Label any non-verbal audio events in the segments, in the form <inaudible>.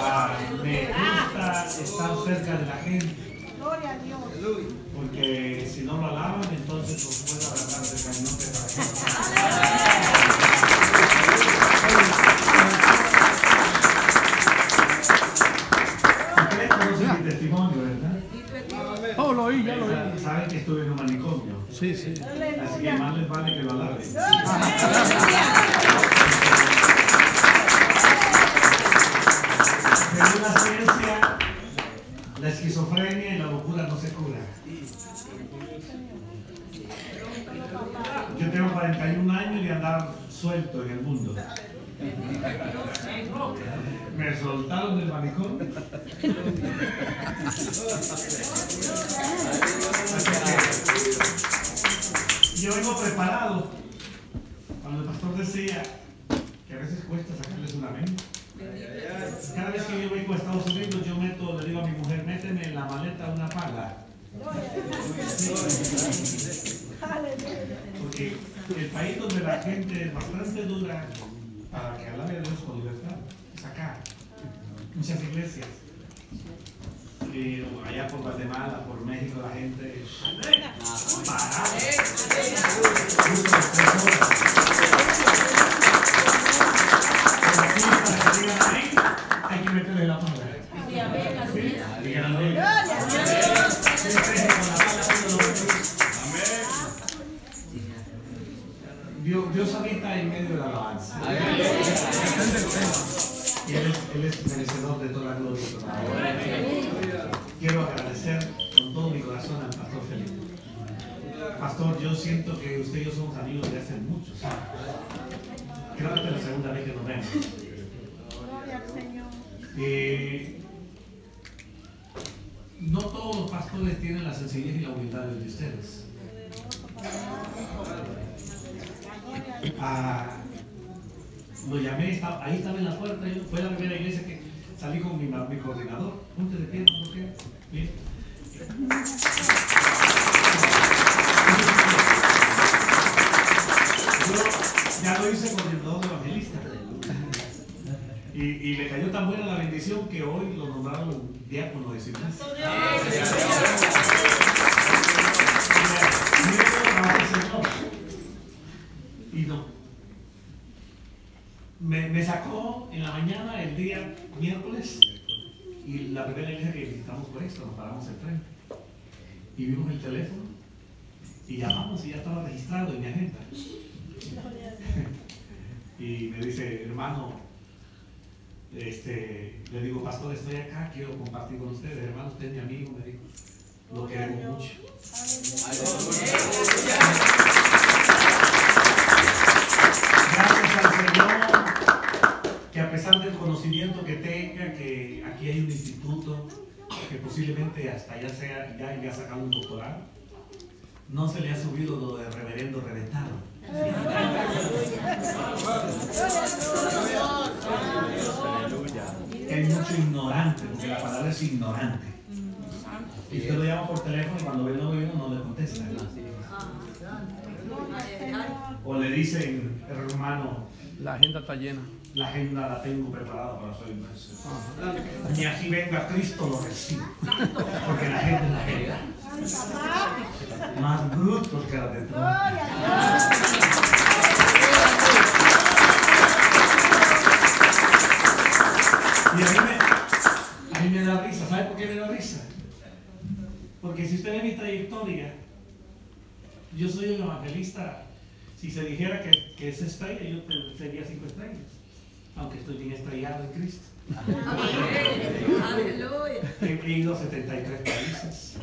Ah, me gusta estar cerca de la gente. Gloria a Dios. Porque si no lo alaban, entonces los puedo agarrar de cañote para que. Ustedes conocen mi testimonio, ¿verdad? Oh, lo oí, ya lo oí. Saben que estuve en un manicomio. Sí, sí. Así que más les vale que lo alaben. Yo tengo 41 años de andar suelto en el mundo. Me soltaron del que yo vengo preparado. Cuando el pastor decía que a veces cuesta sacarles una venta. Cada vez que yo vengo a Estados Unidos, yo meto, le digo a mi mujer, méteme en la maleta una pala. Porque el país donde la gente es bastante dura para que alabe a Dios con libertad es acá. Muchas iglesias. Y allá por Guatemala, por México, la gente es parada. Pero aquí, para que digan hay que meterle la pala. ¿Sí? Digan amén. Sí, Dios, habita en medio de la alabanza. Y él es, él es merecedor de toda la gloria. Quiero agradecer con todo mi corazón al pastor Felipe. Pastor, yo siento que usted y yo somos amigos de hace muchos años. Creo que es la segunda vez que nos vemos. Gloria al Señor. Eh, no todos los pastores tienen la sencillez y la humildad de ustedes. Ah, lo llamé, ahí estaba en la puerta, fue la primera iglesia que salí con mi, mi coordinador. Ponte de pie, ¿no? ¿Qué? Bien. Yo ya lo hice coordinador evangelista. Y, y le cayó tan buena la bendición que hoy lo nombraron diácono de Iglesia. Me, me sacó en la mañana el día miércoles y la primera iglesia que visitamos fue esto, nos paramos enfrente. Y vimos el teléfono y llamamos y ya estaba registrado en mi agenda. Y me dice, hermano, este, le digo, pastor, estoy acá, quiero compartir con ustedes. Hermano, usted es mi amigo, me dijo. Lo queremos mucho. Que tenga, que aquí hay un instituto, que posiblemente hasta ya sea, ya, ya ha sacado un doctorado, no se le ha subido lo de reverendo reventado. Hay mucho ignorante, porque la palabra es ignorante. Y usted lo llama por teléfono y cuando ve el gobierno no le contesta. O le dicen, hermano, La agenda está llena. La agenda la tengo preparada para su inmersión. Ni así venga Cristo lo recibe. Porque la gente es la agenda. Más brutos que la de Trump. Y a mí, me, a mí me da risa. ¿Sabe por qué me da risa? Porque si usted ve mi trayectoria, yo soy un evangelista. Si se dijera que, que es estrella, yo sería cinco estrellas. Aunque estoy bien estrellado en Cristo. He, he ido a 73 países.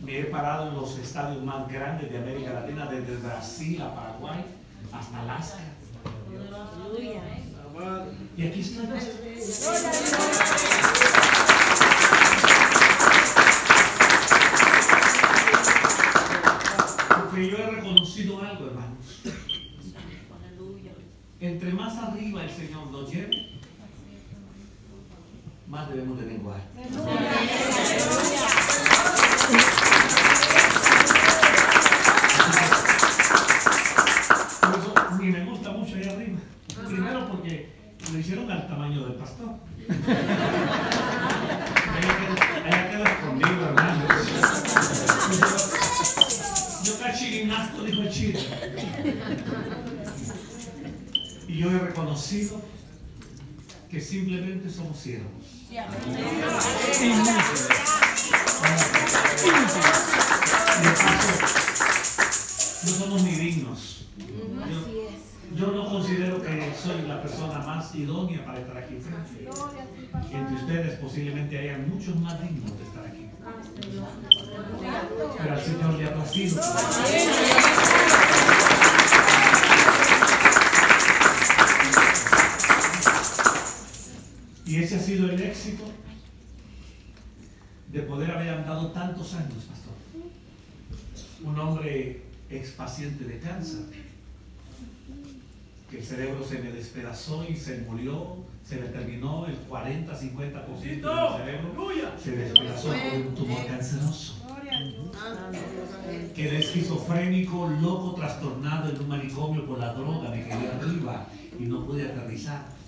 Me he parado en los estadios más grandes de América Latina, desde Brasil a Paraguay hasta Alaska. Y aquí estoy. Porque yo he reconocido algo, hermanos. Entre más arriba el Señor nos lleve, más debemos de menguar. Por eso ni me gusta mucho allá arriba. Primero porque lo hicieron al tamaño del pastor. Reconocido que simplemente somos siervos. No somos ni dignos. Yo, yo no considero que soy la persona más idónea para estar aquí. Entre ustedes posiblemente hayan muchos más dignos de estar aquí. Pero al Señor le ha placido. Y ese ha sido el éxito de poder haber andado tantos años, pastor. Un hombre expaciente de cáncer, que el cerebro se me despedazó y se murió, se le terminó el 40-50% del cerebro, se despedazó por un tumor canceroso. Gloria a Dios. Quedé esquizofrénico, loco, trastornado en un manicomio por la droga, me quedé arriba y no pude aterrizar.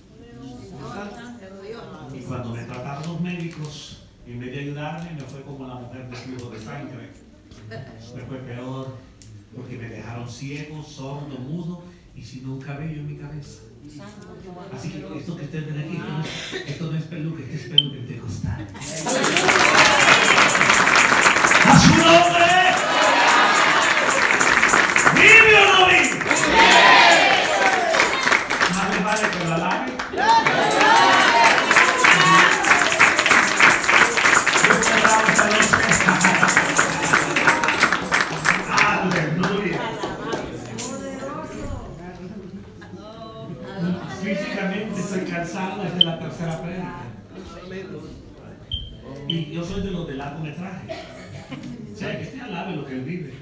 Y cuando me trataron los médicos, en vez de ayudarme, me fue como la mujer de flujo de sangre. Me fue peor, porque me dejaron ciego, sordo, mudo y sin un cabello en mi cabeza. Así que esto que ustedes ven aquí, <laughs> esto no es, esto no es peluque, es peluque pentecostal. ¡A <laughs> su nombre! Largometraje. O sea, que este alabe lo que él vive.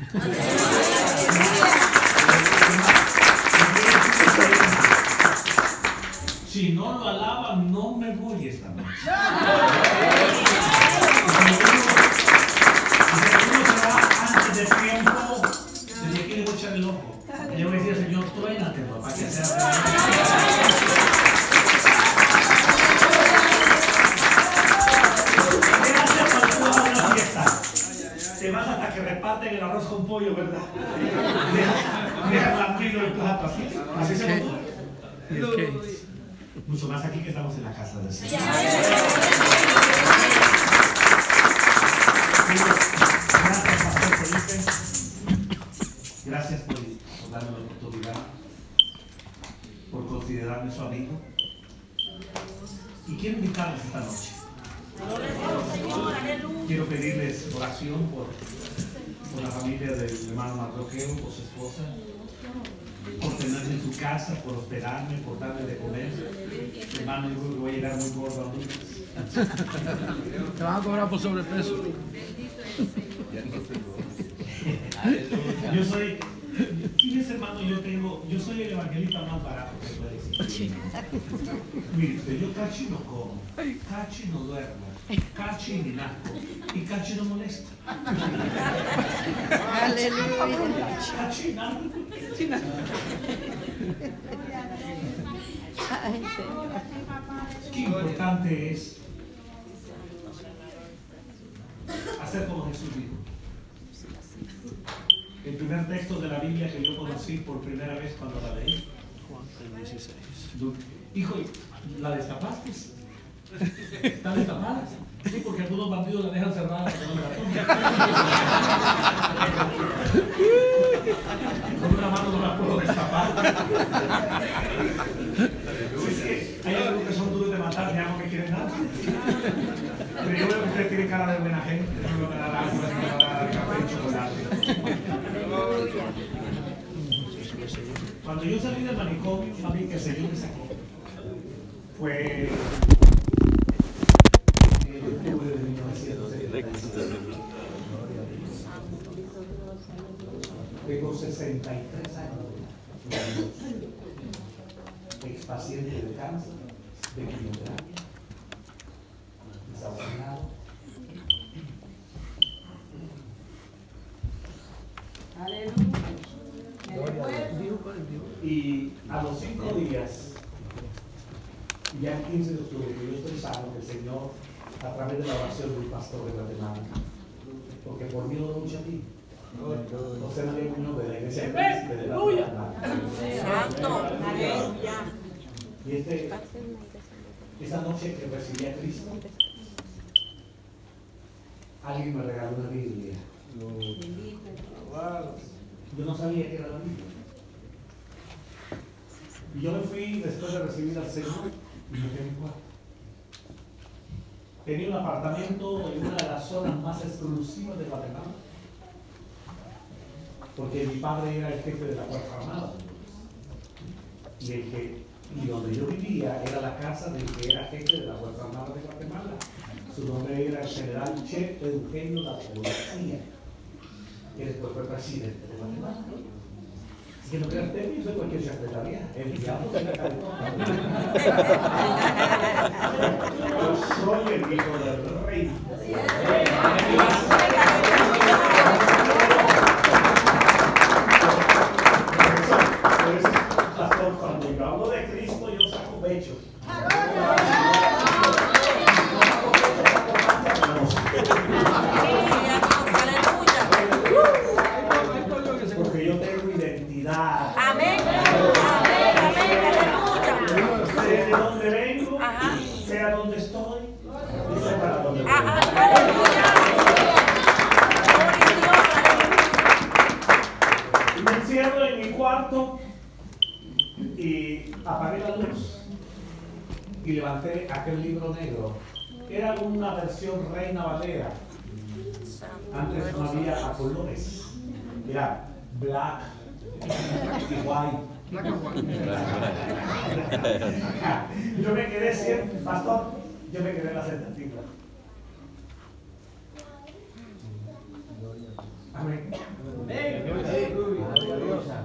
<laughs> Te van a cobrar por sobrepeso. Yo soy, fíjese hermano, yo tengo, yo soy el evangelista más barato que puede existir. Mire, yo cachi no como, cachi no duermo, cachi ni nazco, y cachi no molesta. Aleluya. Ay, Señor. Qué importante es hacer como Jesús dijo. El primer texto de la Biblia que yo conocí por primera vez cuando la leí. Juan 16. Du- Hijo, ¿la destapaste? ¿Está destapada? Sí, porque algunos bandidos la dejan cerrada la tomen. Con una mano no la puedo destapar. Sí, sí, hay algunos que son duros de matar, ya no me quieren dar. Pero yo veo que usted tiene cara de buena gente, no me dar agua, no me dar café y chocolate. Cuando yo salí del manicomio, a mí que el Señor me sacó fue en octubre de 1973. Tengo 63 años. Expaciente de cáncer, de quimioterapia, desahuciado. Y a los cinco días ya 15 de octubre que yo estoy sano, que el Señor, a través de la oración del pastor de Guatemala, porque por mí no lucha a ti. José María Muñoz de la iglesia de Guatemala. Santo. Y este, esa noche que recibí a Cristo, alguien me regaló una Biblia. Yo no sabía que era la Biblia. Yo me fui después de recibir al Señor y me quedé en cuarto. Tenía un apartamento en una de las zonas más exclusivas de Guatemala. Porque mi padre era el jefe de la Fuerza Armada. Y, el que, y donde yo vivía era la casa del que era jefe de la Fuerza Armada de Guatemala. Su nombre era el general Che Eugenio La Policía, que después fue presidente de Guatemala. Así que no crean ustedes, yo soy cualquier secretaría. El diablo <laughs> Yo soy el hijo del rey. Colores. Era black y white. Yo me quedé siempre, pastor, yo me quedé en la sentativa. Amén.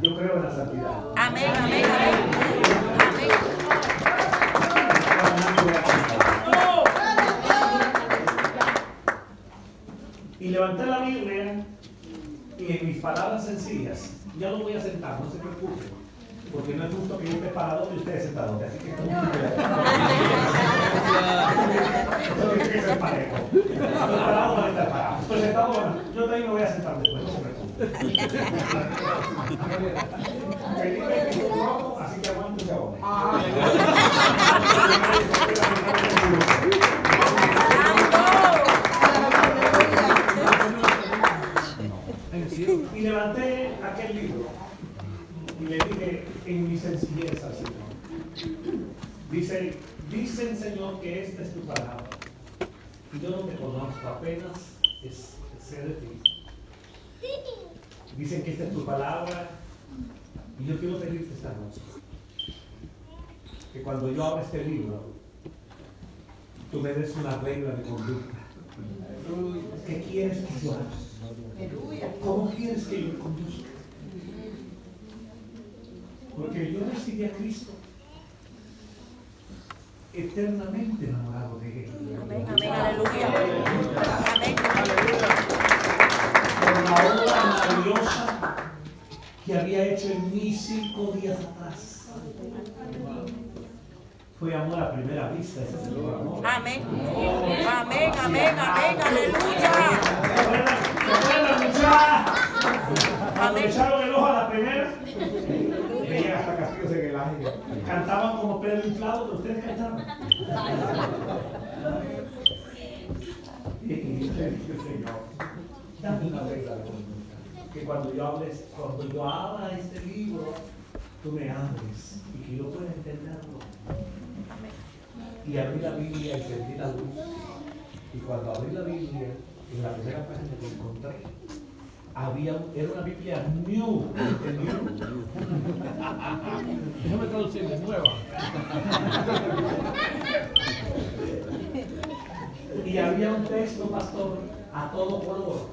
Yo creo en la santidad. Amén. Amén. Amén. Mis palabras sencillas, ya lo voy a sentar, no se preocupen, porque no es justo que yo esté parado y ustedes sentados, así que tiene que ser parejo. Estoy parado, van a estar parados. Estoy sentado, bueno, yo también me voy a sentar después, no se preocupen. <laughs> Felipe es un rojo, así que aguántese ahora. Apenas es, sé de ti. Dicen que esta es tu palabra. Y yo quiero pedirte esta noche que cuando yo abra este libro, tú me des una regla de conducta. ¿Qué quieres que yo haga? ¿Cómo quieres que yo conduzca? Porque yo recibí a Cristo eternamente enamorado de Él. Amén. Amén. Aleluya. Amén. Por la obra maravillosa que había hecho en mí cinco días atrás. Fue amor a primera vista, ese es el amor. Amén. Amén. Amén. Amén. Aleluya. ¿Se acuerdan? ¿Se acuerdan, muchachos? Cuando Amén. le echaron el ojo a la primera, Cantaban como Pedro inflado, pero ustedes cantaban. Y dame una regla. Que cuando yo hables, cuando yo abra este libro, tú me hables y que yo pueda entenderlo. Y abrí la Biblia y sentí la luz. Y cuando abrí la Biblia, en la primera página que encontré, había, era una Biblia new. <laughs> Déjame traducirle, nueva. Y había un texto, pastor, a todo color,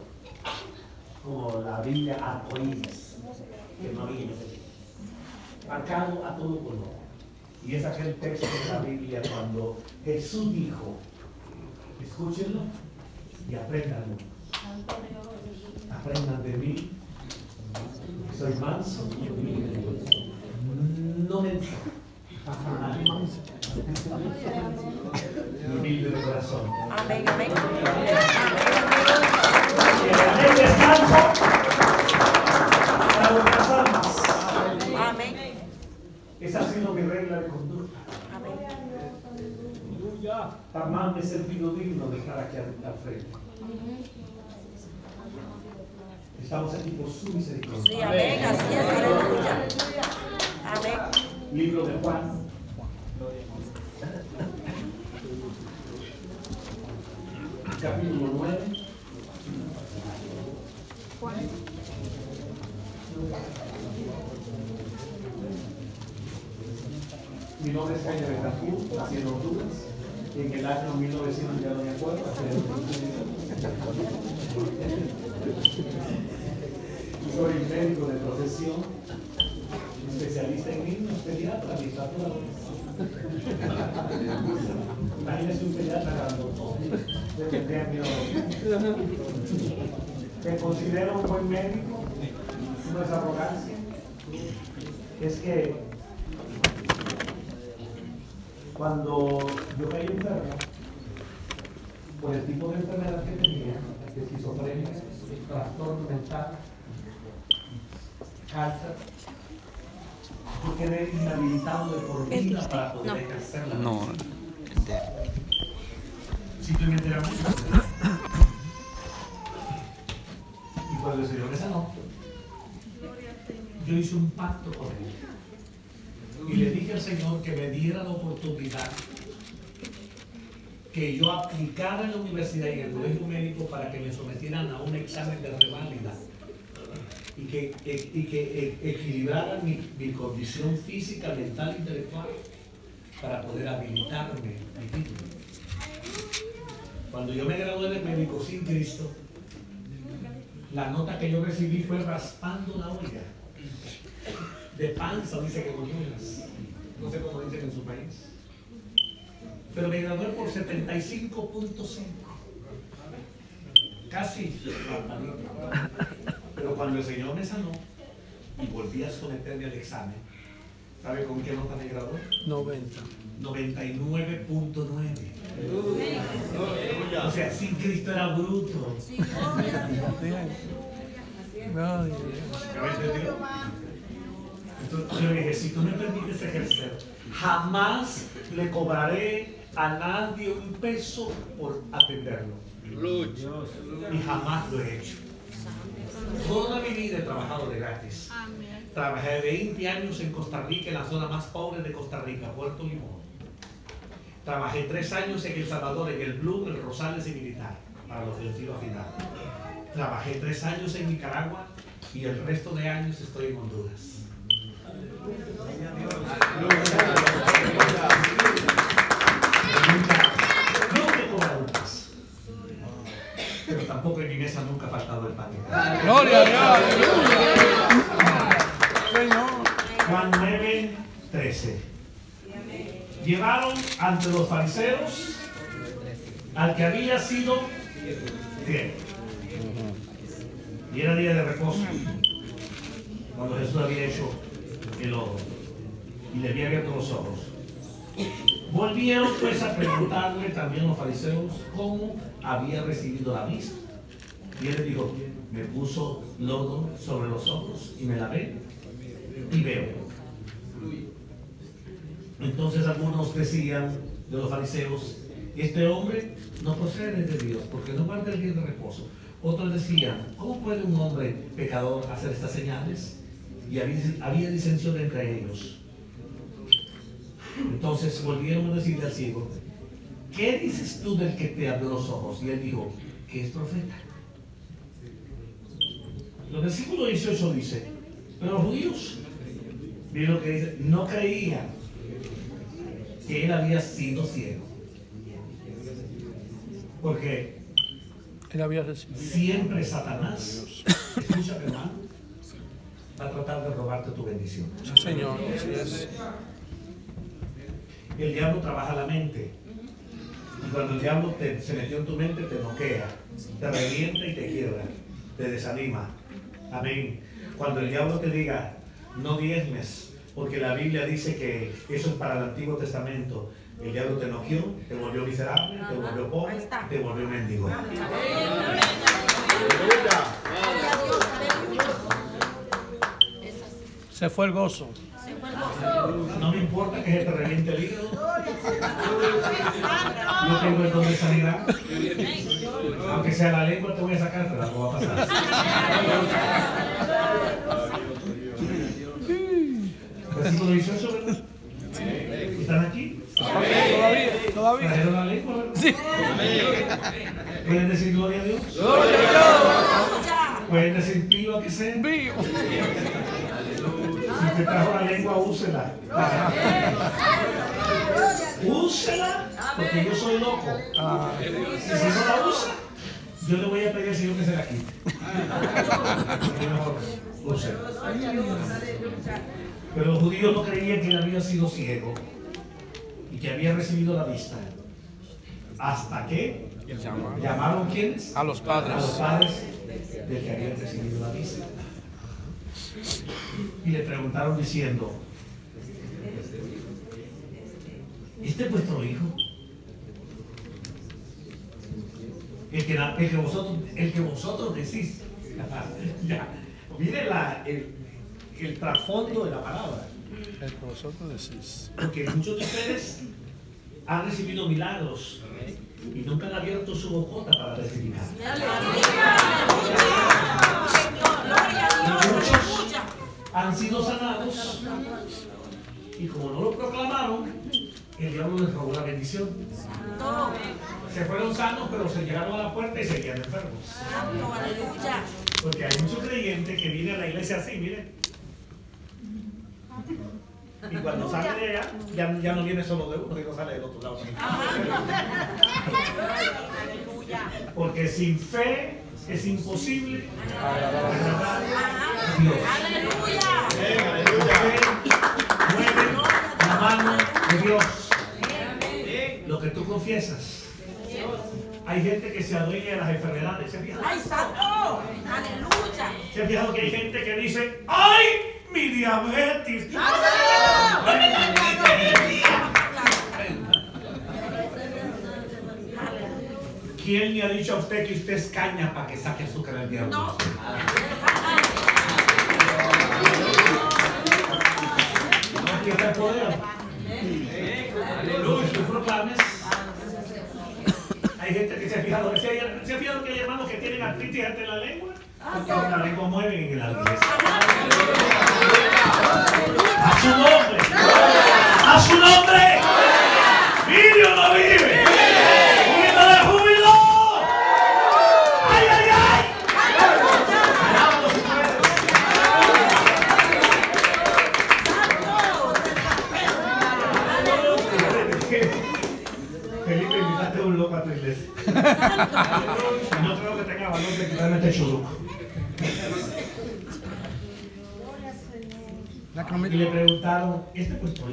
como la Biblia arcoíris, que no había. Marcado a todo color. Y es aquel texto de la Biblia cuando Jesús dijo, escúchenlo y apréndanlo. Aprendan de mí, soy manso y humilde. No menso. humilde de corazón. Amén, amén. El descanso. Amén. Esa ha sido mi regla de conducta. Amén. Jamás me he sentido digno de estar aquí al frente. Estamos aquí por su Sí, misericordia. amén. Así es, aleluya. Amén. Libro de Juan. Capítulo 9. Mi nombre es Jaime Betancourt, nací en Honduras. En el año 1900, ya no me acuerdo, hace Soy médico de profesión, especialista en niños, pediatra, literatura. Imagínese un pediatra grandote, de. Me considero un buen médico, no es arrogancia, es que cuando yo caí enfermo, por el tipo de enfermedad que tenía, esquizofrenia, trastorno mental, cáncer, yo quedé inhabilitado de por vida para poder ejercer la No, medicina. Simplemente era muy fuerte. Y cuando el Señor me sanó, yo hice un pacto con Él. Y le dije al Señor que me diera la oportunidad que yo aplicara en la universidad y en el colegio médico para que me sometieran a un examen de reválida y que, e- y que e- equilibraran mi, mi condición física, mental intelectual para poder habilitarme mi título. Cuando yo me gradué de médico sin Cristo, la nota que yo recibí fue raspando la olla. De panza, dice que coñuelas. No sé cómo dicen en su país. Pero me gradué por 75.5. Casi. Pero cuando el Señor me sanó y volví a someterme al examen, ¿sabe con qué nota me gradué? 90. 99.9. O sea, sin Cristo era bruto. Entonces yo le dije, si tú me permites ejercer, jamás le cobraré a nadie un peso por atenderlo. Y jamás lo he hecho. Toda mi vida he trabajado de gratis. Trabajé 20 años en Costa Rica, en la zona más pobre de Costa Rica, Puerto Limón. Trabajé 3 años en El Salvador, en el Blue, el Rosales y Militar, para los ofensiva final. Trabajé 3 años en Nicaragua y el resto de años estoy en Honduras. Pero tampoco en mi mesa nunca ha faltado el pan. Gloria a Dios. Juan 9, 13. Llevaron ante los fariseos al que había sido fiel. Y era día de reposo. Cuando Jesús había hecho el ojo y le había abierto los ojos. Volvieron pues a preguntarle también los fariseos cómo había recibido la vista. Y él dijo, me puso lodo sobre los ojos y me lavé y veo. Entonces algunos decían de los fariseos, este hombre no procede de Dios porque no guarda el día de reposo. Otros decían, ¿cómo puede un hombre pecador hacer estas señales? Y había, había disensión entre ellos. Entonces volvieron a decirle al ciego, ¿qué dices tú del que te abrió los ojos? Y él dijo, que es profeta. El versículo 18 dice, pero los judíos, miren lo que dice, no creían que él había sido ciego. Porque Él había siempre Satanás, escúchame hermano, va a tratar de robarte tu bendición. Sí, Señor. El diablo trabaja la mente. Cuando el diablo te- se metió en tu mente, te noquea, te revienta y te quiebra, te desanima. Amén. Cuando el diablo te diga, no diezmes, porque la Biblia dice que eso es para el Antiguo Testamento. El diablo te noqueó, te volvió miserable, te volvió pobre, te volvió mendigo. Se fue el gozo. No me importa que se te reviente el hígado. Yo tengo el don de sanidad. Aunque sea la lengua, te voy a sacar, pero algo va a pasar. Versículo 18, ¿verdad? ¿Están aquí? Todavía, todavía. ¿Trajeron la lengua, verdad? Sí. ¿Pueden decir gloria a Dios? ¿Pueden decir viva que sea? Vivo. Si te trajo la lengua, úsela. Úsela, porque yo soy loco. Y si no la usa, yo le voy a pedir al Señor que se la quite. Úsela. Pero los judíos no creían que él había sido ciego y que había recibido la vista. Hasta que llamaron quiénes? A los a los padres. padres del que habían recibido la vista. Y le preguntaron diciendo, ¿este es vuestro hijo? El que, el que vosotros, el que vosotros decís. <laughs> ya. Mire la, el, el trasfondo de la palabra. El que vosotros decís. Porque muchos de ustedes han recibido milagros y nunca han abierto su bocota para recibir. Muchos han sido sanados y como no lo proclamaron, el diablo les robó la bendición. Se fueron sanos, pero se llegaron a la puerta y seguían enfermos. Porque hay muchos creyentes que vienen a la iglesia así, miren. Y cuando sale de allá, ya, ya no viene solo de uno, sino sale del otro lado. Porque sin fe es imposible agradar a Dios. Mueve la mano de Dios. Lo que tú confiesas. Hay gente que se adueña de las enfermedades. ¿Se ha fijado? ¡Ay, santo! ¡Aleluya! ¿Se ha fijado que hay gente que dice, ¡ay, mi diabetes! ¿Quién le ha dicho a usted que usted es caña para que saque azúcar al diablo? No. Aquí está el poder. Tú proclames. Hay gente que se ha fijado, ¿se ha, se ha fijado que hay hermanos que tienen artritis ante la lengua? Porque la lengua mueven en la iglesia. A su nombre. A su nombre. Vive o no vive. No creo que tenga valor de quitarme este churuco. Y le preguntaron, ¿este pues hijo?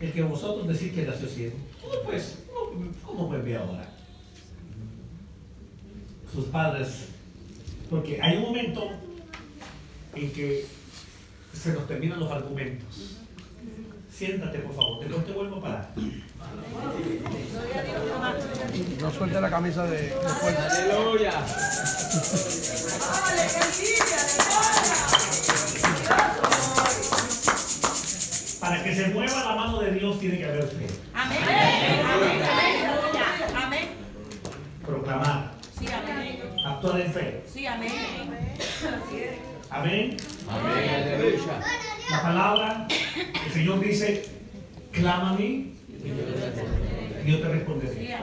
El que vosotros decís que nació ciego. ¿Cómo pues? ¿Cómo, cómo pues ve ahora? Sus padres. Porque hay un momento en que se nos terminan los argumentos. Siéntate, por favor, después te vuelvo a parar. No suelte la camisa de, de fuerza. Para que se mueva la mano de Dios tiene que haber fe. Amén. Amén. Amén. Amén. Proclamar, Sí, amén. actuar en fe. Sí, amén. Amén. La palabra, el Señor dice, clama a mí yo te responderé.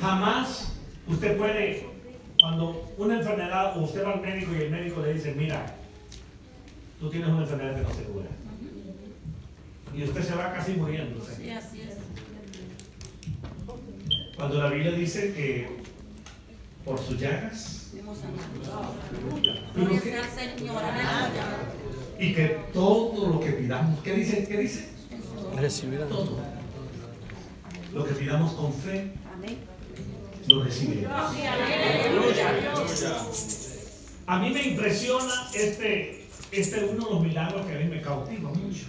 Jamás usted puede, cuando una enfermedad, o usted va al médico y el médico le dice, mira, tú tienes una enfermedad que no se cura. Y usted se va casi muriéndose. Sí, así es. Cuando la Biblia dice que por sus llagas y que todo lo que pidamos, ¿qué dice? ¿Qué dice? Recibirán. Todo. Lo que pidamos con fe, lo recibiremos. A mí me impresiona este, este uno de los milagros que a mí me cautiva mucho.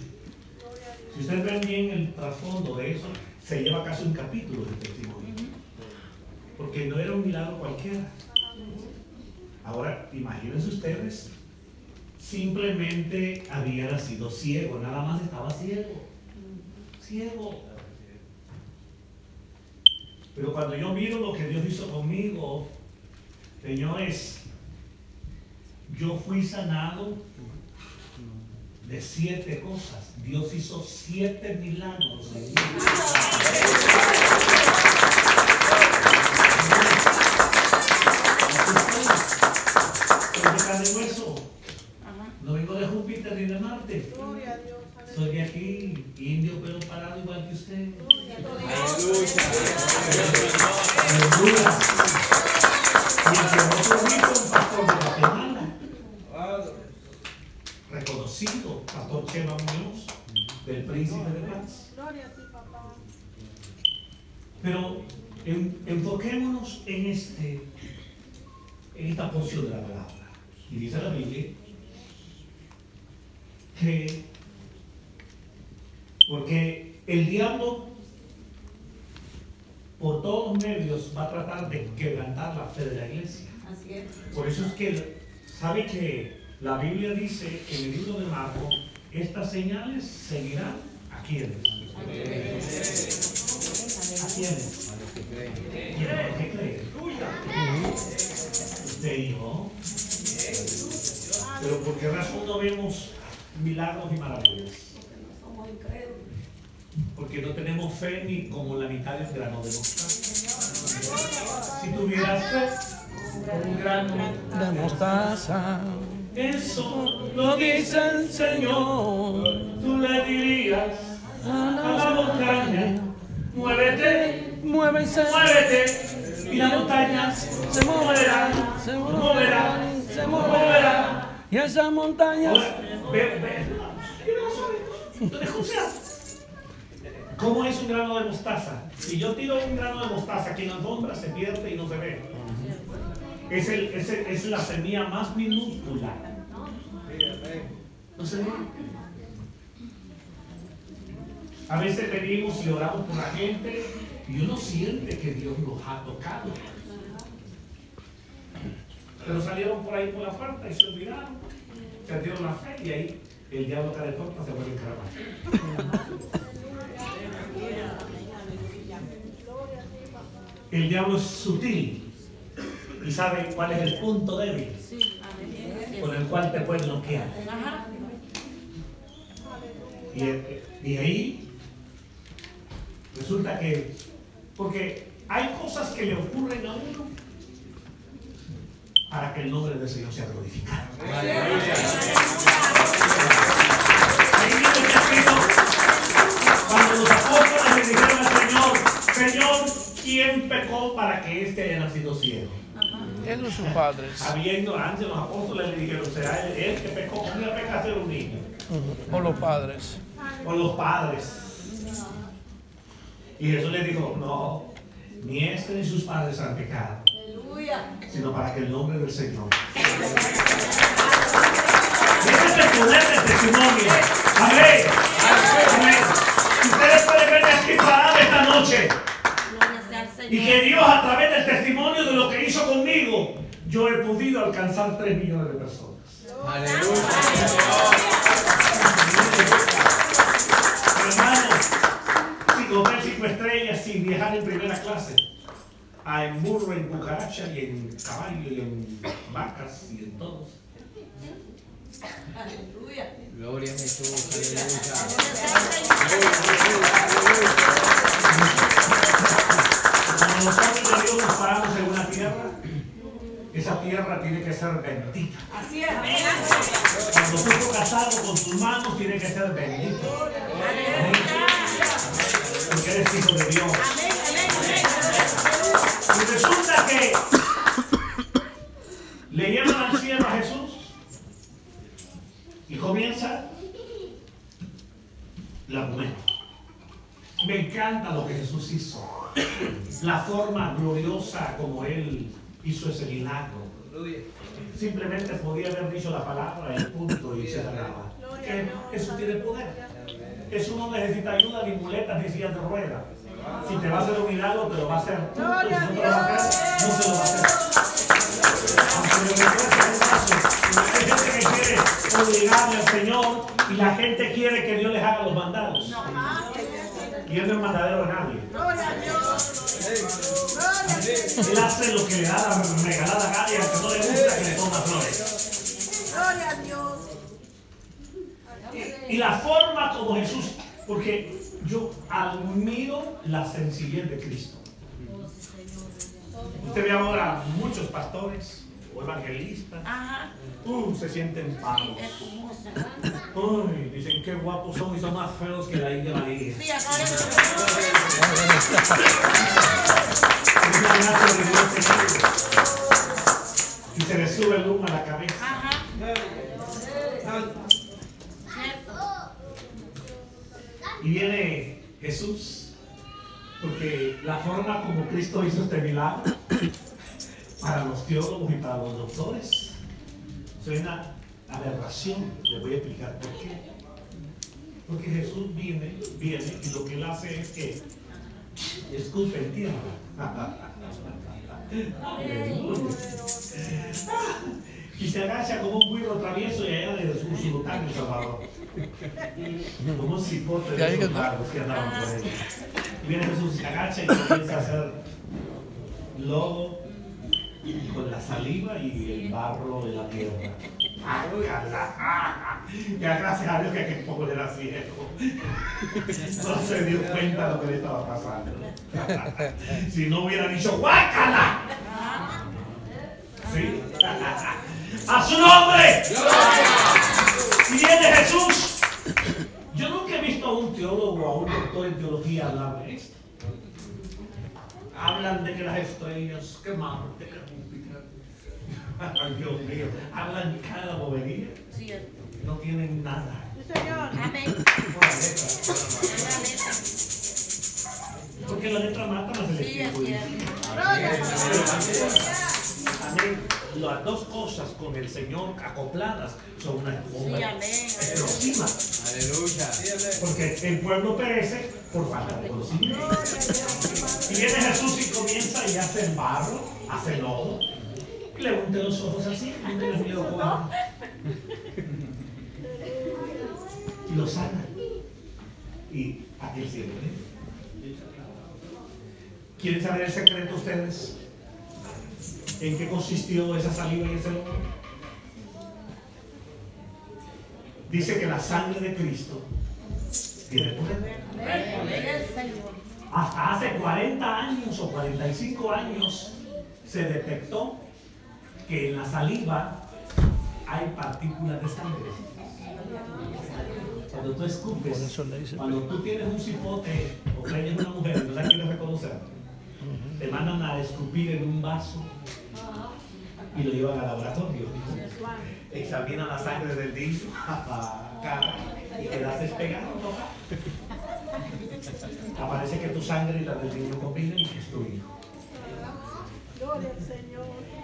Si ustedes ven bien el trasfondo de eso, se lleva casi un capítulo de testimonio. Porque no era un milagro cualquiera. Ahora, imagínense ustedes, simplemente había nacido ciego, nada más estaba ciego. Ciego. Pero cuando yo miro lo que Dios hizo conmigo, señores, yo fui sanado de siete cosas. Dios hizo siete milagros. No vengo de Júpiter ni de Marte. Soy de aquí, indio pero parado igual que usted. Aleluya. Y el que otro rico, un pastor de Guatemala. Reconocido, pastor Chema Muñoz, del Príncipe de Paz. Pero en- enfoquémonos en, este, en esta porción de la palabra. Y dice la Biblia que, porque el diablo por todos los medios va a tratar de quebrantar la fe de la iglesia. Así es. Por eso es que, ¿sabe que la Biblia dice en el libro de Marcos, estas señales seguirán a quienes? ¿A quiénes? ¿Y a los que creen? Usted y yo. Pero ¿por qué razón no vemos milagros y maravillas? Somos incrédulos. Porque no tenemos fe ni como la mitad del grano de mostaza. Si tuvieras fe, como un grano De mostaza. Eso Lo dice el Señor. tú le dirías a la montaña, muévete, Muévese. muévete, y la montaña Se moverá. Se moverá. moverá, Se moverá. Y esas montañas. Ahora, ve, ve. ¿Dónde escucha? ¿Cómo es un grano de mostaza? Si yo tiro un grano de mostaza aquí en la se pierde y no se ve. Es, el, es, el- es la semilla más minúscula. No se ve. A veces venimos y oramos por la gente y uno siente que Dios los ha tocado. Pero salieron por ahí por la puerta y se olvidaron. Perdieron la fe y ahí el diablo cae de torta se vuelve encaramar. El diablo es sutil y sabe cuál es el punto débil con el cual te puede bloquear. Y, y ahí resulta que, porque hay cosas que le ocurren a uno para que el nombre del Señor sea glorificado. Los apóstoles le dijeron al Señor, Señor, ¿quién pecó para que éste haya nacido ciego? Ellos sus padres. Había ignorancia, los apóstoles le dijeron, será él, él que pecó, ¿cómo iba a pecar ser un niño? O los padres. o los padres. Y Jesús le dijo, no, ni este ni sus padres han pecado, Aleluya. sino para que el nombre del Señor. Ese es el poder del testimonio. Amén. Amén. Ustedes pueden ver aquí parada esta noche y que. Dios a través del testimonio de lo que hizo conmigo, yo he podido alcanzar 3 millones de personas. Hermanos, sin hotel cinco estrellas, sin viajar en primera clase, a en burro, en cucaracha y en caballo y en vacas y en todos. Aleluya. Gloria a Jesús, aleluya. Cuando nosotros de Dios nos paramos en una tierra, esa tierra tiene que ser bendita. Así es. Cuando tú estás casado con tus manos, tiene que ser bendito. Porque eres hijo de Dios. Amén, amén, amén. Y resulta que le llevan al cielo a Jesús comienza la muerte. Me encanta lo que Jesús hizo. La forma gloriosa como Él hizo ese milagro. Simplemente podía haber dicho la palabra y punto y se acaba. Que Jesús tiene poder. Eso no necesita ayuda, ni muletas, ni sillas de ruedas. Si te va a hacer un milagro, te lo va a hacer. Y si no te lo va a hacer, no se lo va a hacer. Aunque lo que quiere obligarle al Señor y la gente quiere que Dios les haga los mandados. Y Él no es mandadero de nadie. Él hace lo que le da la regalada gana y al que no le gusta que le toma flores. Y la forma como Jesús, porque yo admiro la sencillez de Cristo. Usted ve ahora muchos pastores o evangelistas, Ajá. uh, se sienten pagos. Uy, <coughs> dicen qué guapos son y son más feos que la India María. Sí, acá. Y se les sube el humo a la cabeza. Ajá. Y viene Jesús, porque la forma como Cristo hizo este milagro, para los teólogos y para los doctores, es una aberración. Les voy a explicar por qué. Porque Jesús viene, viene y lo que él hace es que escupe en tierra. <laughs> Y se agacha como un cuido travieso y allá de su sultán El Salvador. Como un cipote de esos largos que andaban por ahí. Y viene Jesús, se agacha y comienza a hacer lodo con la saliva y el barro de la tierra. ¡Ay, ala! <laughs> Ya gracias a Dios que aquel poco era ciego. No se dio cuenta de lo que le estaba pasando. <laughs> Si no hubiera dicho ¡Guácala! ¿Sí? <laughs> ¡A su nombre! Y viene Jesús. Yo nunca he visto a un teólogo o a un doctor en teología hablar de esto. Hablan de que las estrellas, que Marte, que Júpiter. Ay, Dios mío. Hablan cada bobería. No tienen nada. Amén. La neta. Porque la letra mata más el Sí, es espíritu. Amén. Las dos cosas con el Señor acopladas son una bomba explosiva. Aleluya. Porque el pueblo perece por falta de conocimiento. Y viene Jesús y comienza y hace barro, hace lodo. Y le unte los ojos así, y le miedo guapo. Y lo sana. Y aquí el cielo. ¿eh? ¿Quieren saber el secreto ustedes? ¿En qué consistió esa saliva y ese lodo? Dice que la sangre de Cristo tiene poder. Hasta hace 40 años o 45 años se detectó que en la saliva hay partículas de sangre. Cuando tú escupes, cuando tú tienes un cipote o preñas una mujer y no la quieres reconocer, te mandan a escupir en un vaso y lo llevan al laboratorio. Examinan la sangre del niño, <laughs> cara, y quedas despegado. Aparece que tu sangre y la del niño combinan y que es tu hijo.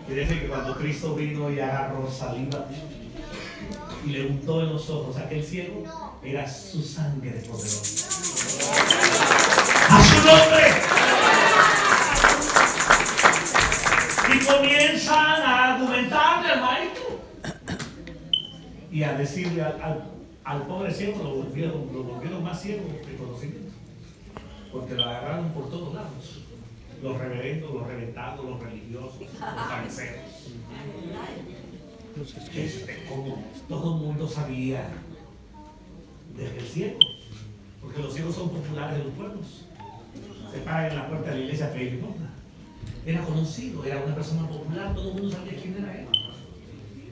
Y dice que cuando Cristo vino y agarró saliva y le untó en los ojos a aquel ciego, era su sangre poderosa. ¡A su nombre! Comienzan a argumentarle al maestro y a decirle al, al- pobre ciego, lo volvieron, lo volvieron más ciego que conocimiento, porque lo agarraron por todos lados. Los reverendos, los reventados, los religiosos, los fariseos. Este, como todo el mundo sabía del ciego, porque los ciegos son populares de los pueblos. Se paran en la puerta de la iglesia a pedir limosna. Era conocido, era una persona popular, todo el mundo sabía quién era él.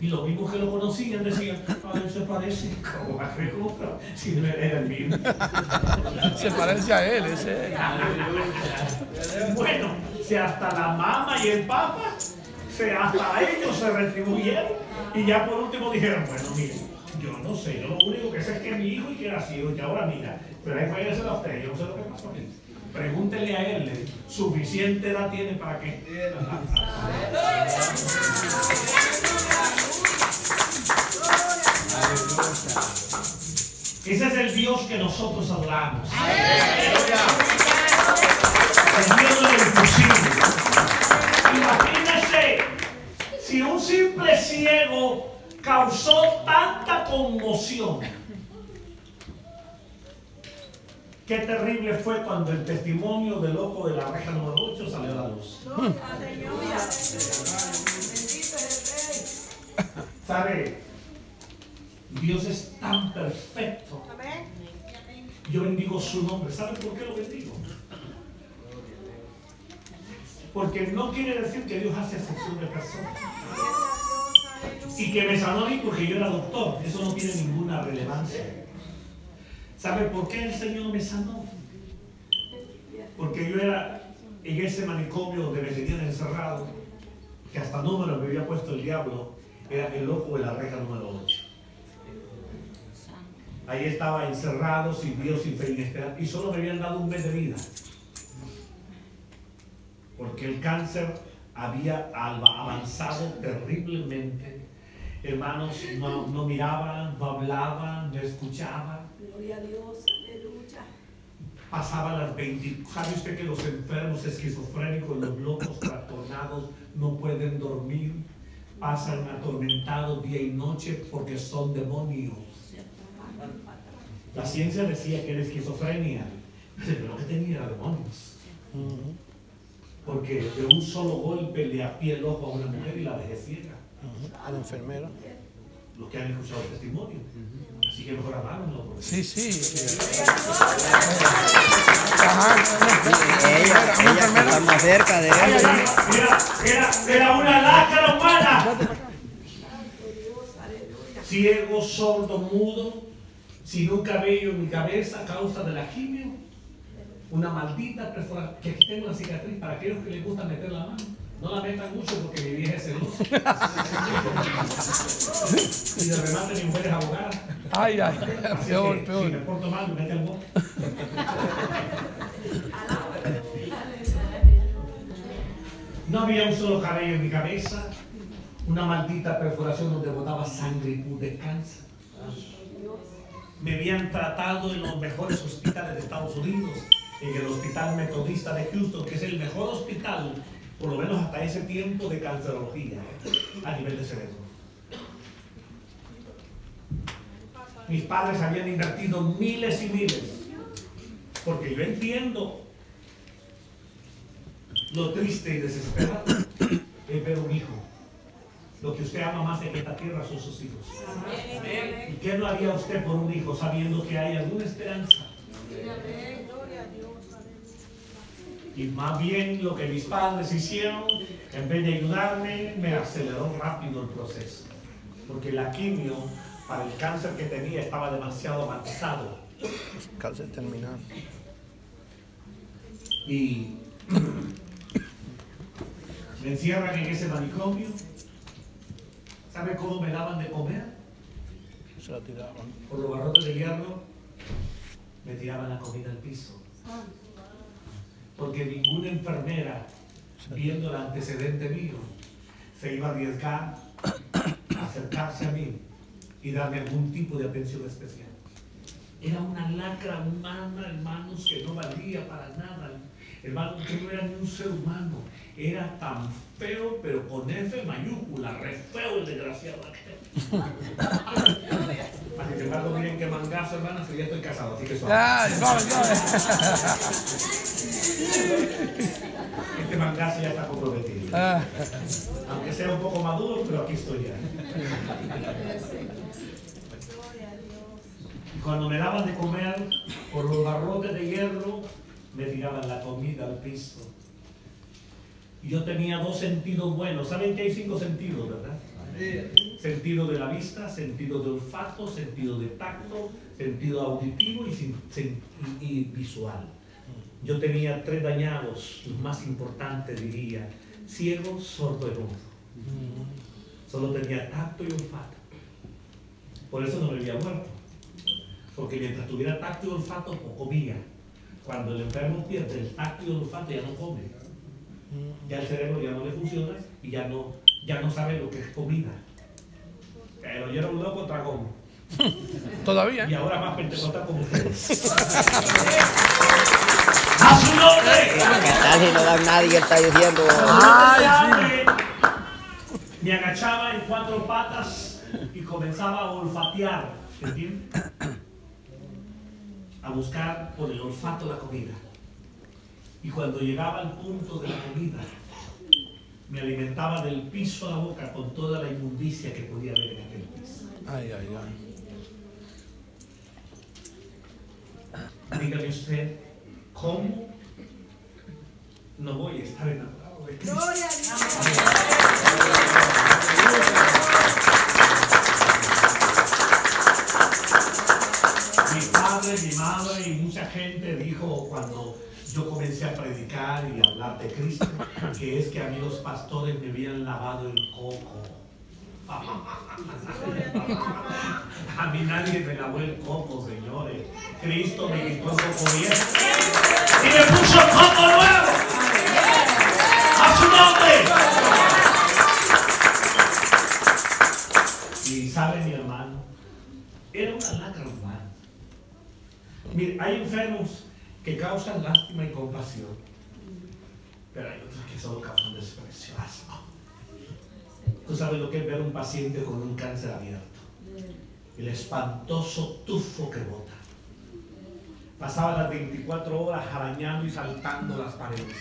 Y los mismos que lo conocían decían, a él se parece <laughs> como a pero si no era el mismo. Se parece a él, ese. Bueno, si hasta la mamá y el papa, si hasta ellos se retribuyeron y ya por último dijeron, bueno, mire, yo no sé, yo lo único que sé es que mi hijo y que era ciego y ahora mira, pero ahí fue a usted, yo no sé lo que pasó. Pregúntele a él, ¿eh? suficiente edad tiene para qué. Ese es el Dios que nosotros adoramos. El Dios de lo imposible. Imagínese si un simple ciego causó tanta conmoción. Qué terrible fue cuando el testimonio del loco de la reja número 8 salió a la luz. ¿Sabe? Dios es tan perfecto. Yo bendigo su nombre. ¿Sabe por qué lo bendigo? Porque no quiere decir que Dios hace excepción de personas. Y que me sanó a mí porque yo era doctor. Eso no tiene ninguna relevancia. ¿Sabe por qué el Señor me sanó? Porque yo era en ese manicomio donde me tenían encerrado, que hasta número me había puesto el diablo, era el loco de la reja número 8. Ahí estaba encerrado, sin Dios, sin fe, sin esperanza, y solo me habían dado un mes de vida. Porque el cáncer había avanzado terriblemente. Hermanos, no, no miraban, no hablaban, no escuchaban. Gloria a Dios, aleluya. Pasaban las 20. ¿Sabe usted que los enfermos esquizofrénicos, los locos trastornados, no pueden dormir? Pasan atormentados día y noche porque son demonios. La ciencia decía que era esquizofrenia, pero lo que tenía era demonios. Porque de un solo golpe le apía el ojo a una mujer y la dejé ciega. A la enfermera. Los que han escuchado el testimonio. Así que mejor habláronlo. porque- Sí, sí. Ajá, Ella, ella está más cerca de él. Era, era, era una lacra humana. Ciego, sordo, mudo, sin un cabello en mi cabeza a causa de la quimio. Una maldita perforación. Que aquí tengo una cicatriz para aquellos que les gusta meter la mano. No la metan mucho porque mi vieja es celosa. y de remate mi mujer es abogada. Ay, ay, Así peor, que, Si me peor. porto mal, me mete al bote. No había un solo cabello en mi cabeza, una maldita perforación donde botaba sangre y pude cáncer. Me habían tratado en los mejores hospitales de Estados Unidos, en el Hospital Metodista de Houston, que es el mejor hospital, por lo menos hasta ese tiempo, de cancerología ¿eh? a nivel de cerebro. Mis padres habían invertido miles y miles, porque yo entiendo lo triste y desesperado es ver un hijo. Lo que usted ama más en esta tierra son sus hijos. ¿Y qué no haría usted por un hijo sabiendo que hay alguna esperanza? Y más bien lo que mis padres hicieron, en vez de ayudarme, me aceleró rápido el proceso. Porque la quimio para el cáncer que tenía estaba demasiado avanzado. Cáncer terminal. Y me encierran en ese manicomio. ¿Sabe cómo me daban de comer? Se la tiraban. Por los barrotes de hierro me tiraban la comida al piso. Porque ninguna enfermera, viendo el antecedente mío, se iba a arriesgar a acercarse a mí y darme algún tipo de atención especial. Era una lacra humana, hermanos, que no valía para nada. Hermanos, que no era ni un ser humano. Era tan feo, pero con F mayúscula, re feo el desgraciado aquel. Embargo, miren qué mangazo, hermanas, que ya estoy casado, así que suave. Este mangazo ya está comprometido. Ah, Aunque sea un poco maduro, pero aquí estoy ya. Y cuando me daban de comer por los barrotes de hierro, me tiraban la comida al piso. Y yo tenía dos sentidos buenos. ¿Saben que hay cinco sentidos, verdad? Sentido de la vista, sentido de olfato, sentido de tacto, sentido auditivo y, visual. Yo tenía tres dañados, los más importantes diría, ciego, sordo y mudo. Solo tenía tacto y olfato. Por eso no me había muerto. Porque mientras tuviera tacto y olfato, comía. Cuando el enfermo pierde el tacto y el olfato, ya no come. Ya el cerebro ya no le funciona y ya no, ya no sabe lo que es comida. Pero yo era un loco tragón. <laughs> Todavía, y ahora más pentecostal como ustedes. <laughs> ¡A su nombre! ¿Qué tal si no dan nadie? Está diciendo. Ay, Me agachaba en cuatro patas y comenzaba a olfatear, ¿entiendes? A buscar por el olfato la comida. Y cuando llegaba al punto de la comida, me alimentaba del piso a la boca con toda la inmundicia que podía haber en aquel piso. Ay, ay, ay. Dígame usted, ¿cómo no voy a estar enamorado de Cristo? Mi padre, mi madre y mucha gente dijo cuando yo comencé a predicar y a hablar de Cristo, que es que a mí los pastores me habían lavado el coco. A mí nadie me lavó el coco, señores. Cristo me quitó el coco viejo y me puso coco nuevo. A su nombre. Y sabe mi hermano, era una lacra humana. Mire, hay enfermos que causan lástima y compasión, pero hay otros que solo causan desprecio. asco. Tú sabes lo que es ver un paciente con un cáncer abierto, el espantoso tufo que bota. Pasaba las 24 horas arañando y saltando las paredes.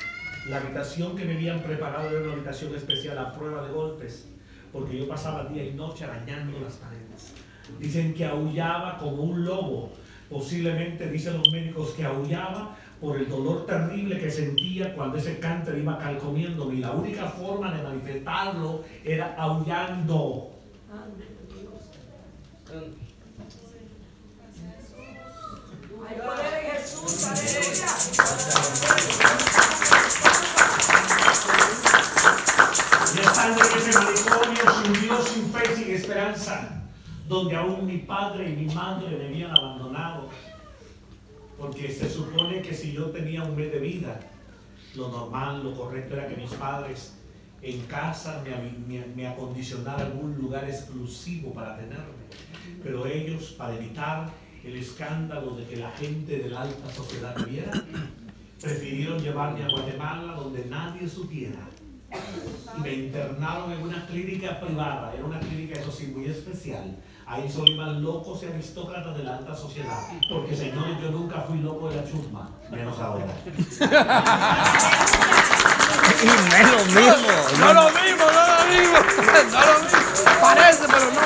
La habitación que me habían preparado era una habitación especial a prueba de golpes, porque yo pasaba día y noche arañando las paredes. Dicen que aullaba como un lobo. Posiblemente, dicen los médicos, que aullaba por el dolor terrible que sentía cuando ese cáncer iba calcomiéndome. Y la única forma de manifestarlo era aullando. Y estando en ese manicomio sin Dios, sin fe, sin esperanza, donde aún mi padre y mi madre me habían abandonado. Porque se supone que si yo tenía un mes de vida, lo normal, lo correcto era que mis padres en casa me, me, me acondicionaran un lugar exclusivo para tenerme. Pero ellos, para evitar el escándalo de que la gente de la alta sociedad viera, prefirieron llevarme a Guatemala donde nadie supiera y me internaron en una clínica privada, era una clínica eso sí muy especial. Ahí solo iban locos y aristócratas de la alta sociedad, porque señores, yo nunca fui loco de la chusma, menos ahora. <laughs> Y no es lo mismo. No lo mismo, no lo mismo. <laughs> No lo mismo. Parece, pero no.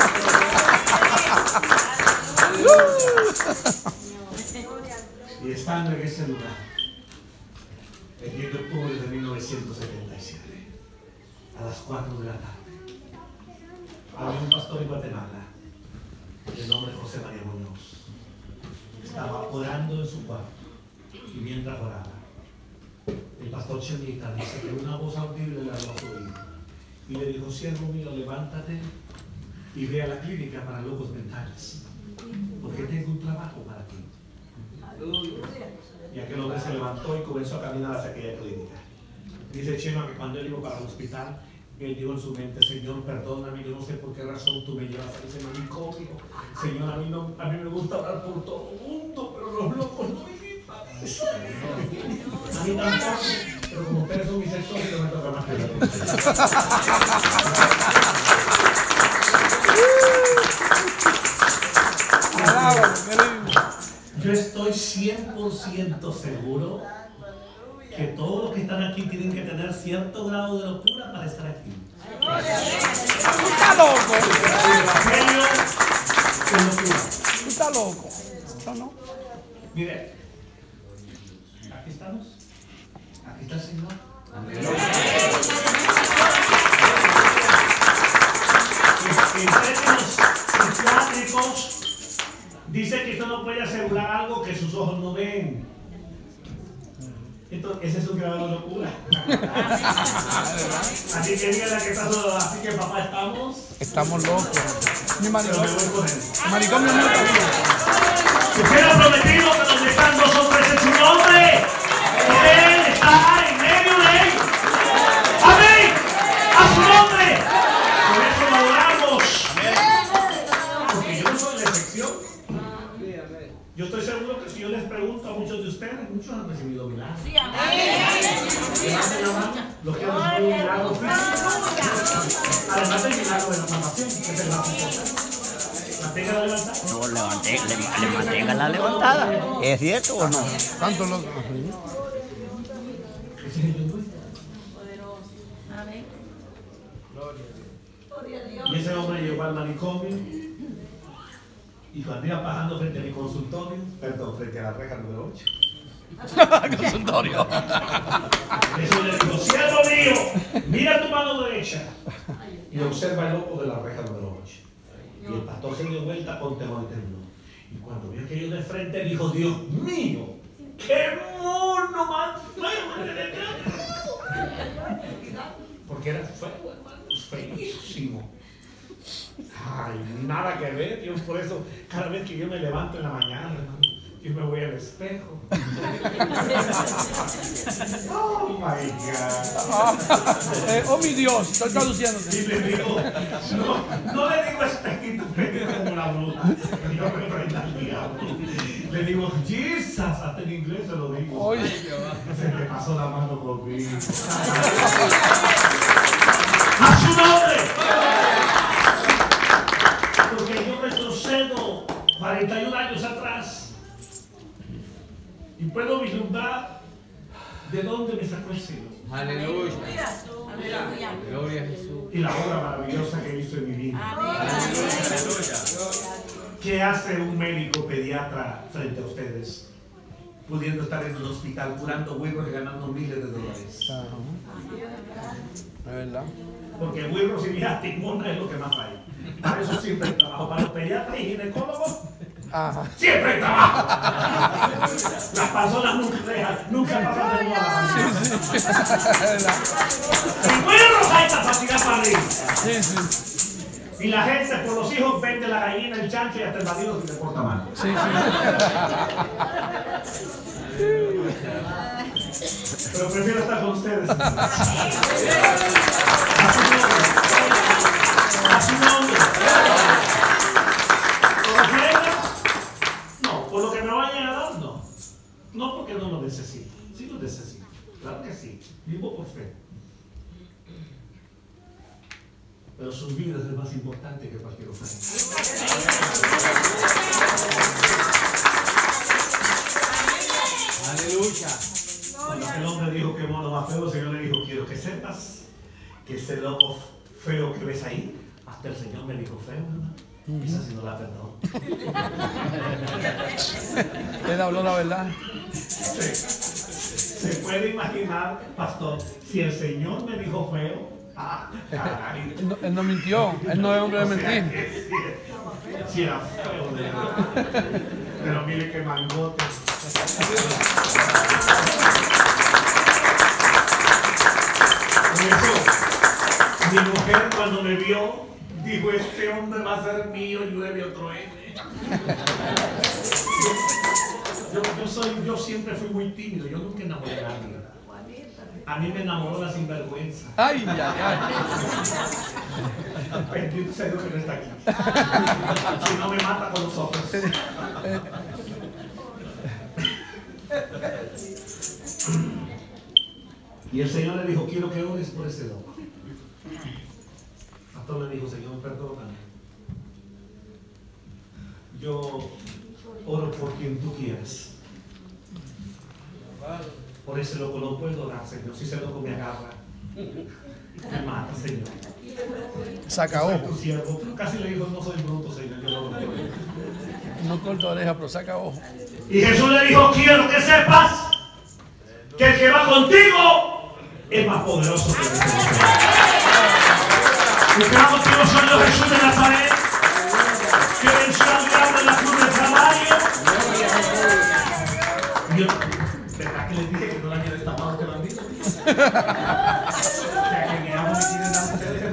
Y estando en ese lugar, el 10 de octubre de 1977, a las 4 de la tarde, había un pastor en Guatemala, de nombre José María Muñoz. Estaba orando en su cuarto, y mientras oraba, el pastor Chemita dice que una voz audible le habló a su oído, y le dijo, siervo mío, levántate y ve a la clínica para locos mentales, porque tengo un trabajo para ti. Y aquel hombre se levantó y comenzó a caminar hacia aquella clínica. Dice Chema que cuando él iba para el hospital, él dijo en su mente, Señor, perdóname, yo no sé por qué razón tú me llevas a ese manicomio. Señor, a mí, no, a mí me gusta hablar por todo el mundo, pero los locos no me invitan. A mí tampoco, pero como ustedes son mis sexos, yo me toca más que lindo. Yo estoy 100% seguro que todos los que están aquí tienen que tener cierto grado de locura para estar aquí. Tú estás loco. El evangelio es locura. Tú estás loco. ¿No, no? Mire, aquí estamos. Aquí está el Señor. En- En términos psiquiátricos, dice que usted no puede asegurar algo que sus ojos no ven. Entonces, ese es un grado de locura. <laughs> Así que dígale que está solo, así que papá estamos, Estamos locos. Mi con él. mi. Usted ha prometido que donde están dos hombres en su nombre, pregunto a muchos de ustedes, muchos han recibido milagros. Sí, amén. Los que han recibido milagros Además del milagro de la salvación, que es el más importante. No, levanté, le, le mantenga la levantada. ¿Es cierto o no? Tanto los. Y ese hombre llegó al manicomio y cuando iba pasando frente a mi consultorio, perdón, frente a la reja número 8, <laughs> Consultorio. Le dijo, siervo mío, mira tu mano derecha y observa el ojo de la reja número 8. Y el pastor se dio vuelta con temor tembló. Y cuando vio aquello de frente, dijo, Dios mío, qué mono más feo Porque era feo, hermano, feísimo. Ay, nada que ver. Yo por eso, cada vez que yo me levanto en la mañana, hermano, yo me voy al espejo. <laughs> oh my God. Eh, oh mi Dios, estoy traduciéndote. Y le digo, no, no le digo espejito, le digo como la bruja. Yo me diablo. Le digo, Jesus, hasta en inglés se lo digo. Oye. Se me pasó la mano conmigo. ¡A su nombre! Porque yo retrocedo 41 años atrás y puedo vislumbrar de dónde me sacó el Señor Aleluya. Gloria a Jesús. y la obra maravillosa que hizo en mi vida. Aleluya. ¿Qué hace un médico pediatra frente a ustedes? Pudiendo estar en un hospital curando huevos y ganando miles de dólares. Verdad. Porque huevos y timona es lo que más hay. Para eso siempre hay trabajo. Para los pediatras y ginecólogos, Ajá. siempre hay trabajo. Las personas nunca dejan, nunca pasan de moda. Es verdad. Sin huevos hay capacidad para arriba. Sí, sí. Y la gente por los hijos vende la gallina, el chancho y hasta el marido si le porta mal. Sí, sí. Pero prefiero estar con ustedes. A su nombre. ¿Por por lo que me vayan a dar, no. No porque no lo necesito. Sí lo necesito. Claro que sí. Vivo por fe. Pero sus vidas es más importante que cualquier ofrenda. Aleluya. Cuando aquel hombre dijo que mono más feo, el Señor le dijo, quiero que sepas que ese loco feo que ves ahí, hasta el Señor me dijo feo, hermano. Esa sí no la perdón. <laughs> Él habló la verdad. Se, se puede imaginar, pastor, si el Señor me dijo feo, ah, caray. <laughs> Él no, él no mintió. Él no es hombre de mentir. sí, sí era feo, de verdad. Pero mire qué mangote. Por eso, mi mujer cuando me vio, dijo, este hombre va a ser mío y llueve otro N. Yo, yo soy, yo siempre fui muy tímido, yo nunca enamoré a nadie. A mí me enamoró la sinvergüenza. Ay, ay, ay. Bendito sea Dios que no está aquí. Si no me mata con los ojos. Y el Señor le dijo, quiero que ores por ese loco. Pastor le dijo, Señor, perdóname. Yo oro por quien tú quieras. Por ese loco no puedo orar, Señor. Si ese loco me agarra, me mata, Señor. Tu siervo. Casi le dijo, no soy bruto, Señor. Yo no corta oreja, pero saca ojo. Y Jesús le dijo, quiero que sepas que el que va contigo es más poderoso que el El que yo, Jesús de Nazaret, que venció diablo en la cruz del Calvario. Y yo, ¿verdad que les dije que no la había destapado este bandido? O <laughs> sea, que ni amo ni quieren dar ustedes.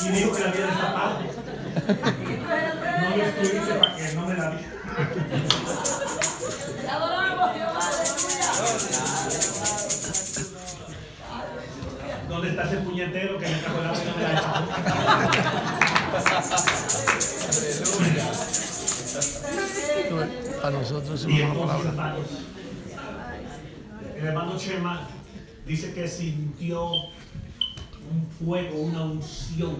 Y dijo que la había destapado. No lo escribiste para que no me la diga. Está ese puñetero que me trajo la vida de la A nosotros es una palabra. hermanos, El hermano Chema dice que sintió un fuego, una unción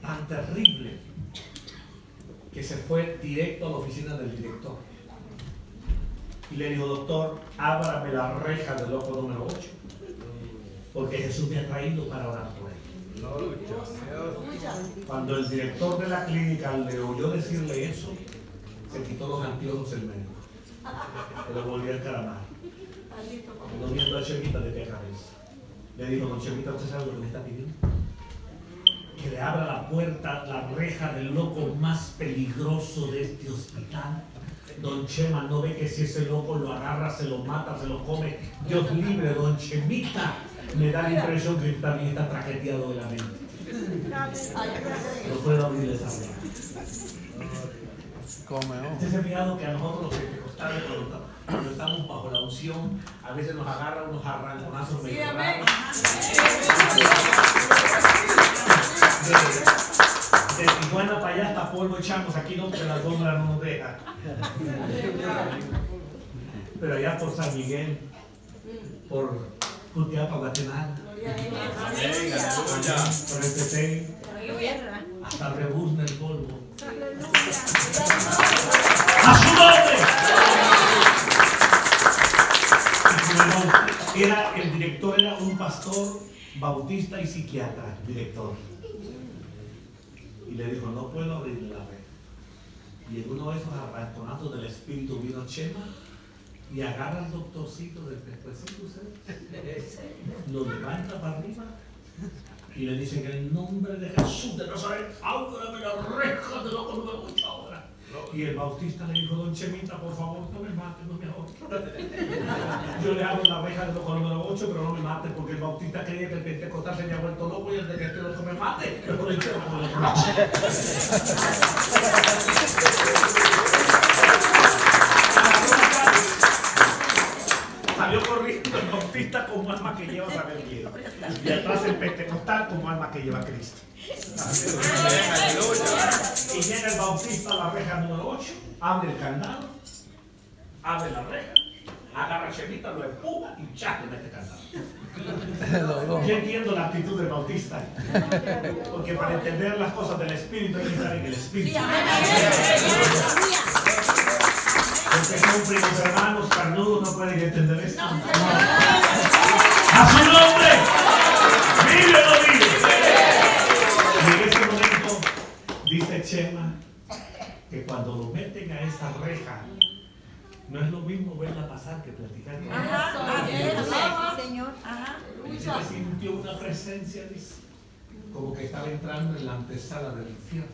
tan terrible que se fue directo a la oficina del director. Y le dijo, doctor, ábrame la reja del loco número 8. Porque Jesús me ha traído para orar por él. Cuando el director de la clínica le oyó decirle eso, se quitó los anteojos el médico. Se lo volvió a encaramar. No viendo a Chemita de qué cabeza. Le dijo, don Chemita, ¿usted sabe lo que me está pidiendo? Que le abra la puerta, la reja del loco más peligroso de este hospital. Don Chema no ve que si ese loco lo agarra, se lo mata, se lo come. Dios libre, don Chemita. Me da la impresión que también está traqueteado de la mente. No puedo abrirle esa. Come, oh. ¿Usted se ha fijado que a nosotros los pentecostales cuando, estamos bajo la unción, a veces nos agarran unos arranconazos medio raros? De, de Tijuana para allá hasta polvo echamos, aquí no, porque la alfombra no nos deja. Pero allá por San Miguel, por Guatemala, Amén, aleluya. por el Tetén, hasta rebuzna el polvo. ¡A su nombre! Era, el director era un pastor bautista y psiquiatra, director. Y le dijo, no puedo abrirle la red. Y en uno de esos arranconazos del espíritu vino Chema y agarra al doctorcito del pescuecito. Lo levanta para arriba y le dice que en el nombre de Jesús de Nazaret, ábrame la reja de loco número 8 ahora. Y el bautista le dijo, don Chemita, por favor, no me mate, no me ahorque. Yo le abro la reja del loco número 8, pero no me mate, porque el bautista creía que el pentecostal se había vuelto loco y el de que este loco me mate. <laughs> Pero lo hicieron por el <laughs> bautista como alma que lleva saber quién. Y atrás el pentecostal como alma que lleva Cristo. Amén, aleluya. Y llega el bautista a la reja número 8, abre el candado, abre la reja, agarra a Chemita, lo empuja y ya le mete candado. Yo entiendo la actitud del bautista. Porque para entender las cosas del espíritu hay que estar en el espíritu. Porque son primos hermanos carnudos no pueden entender esto. ¡A su nombre! ¡Vive o no vive! Y en ese momento dice Chema que cuando lo meten a esa reja, no es lo mismo verla pasar que platicar con ella. Señor. Ajá. Que sintió una presencia, dice, como que estaba entrando en la antesala del infierno.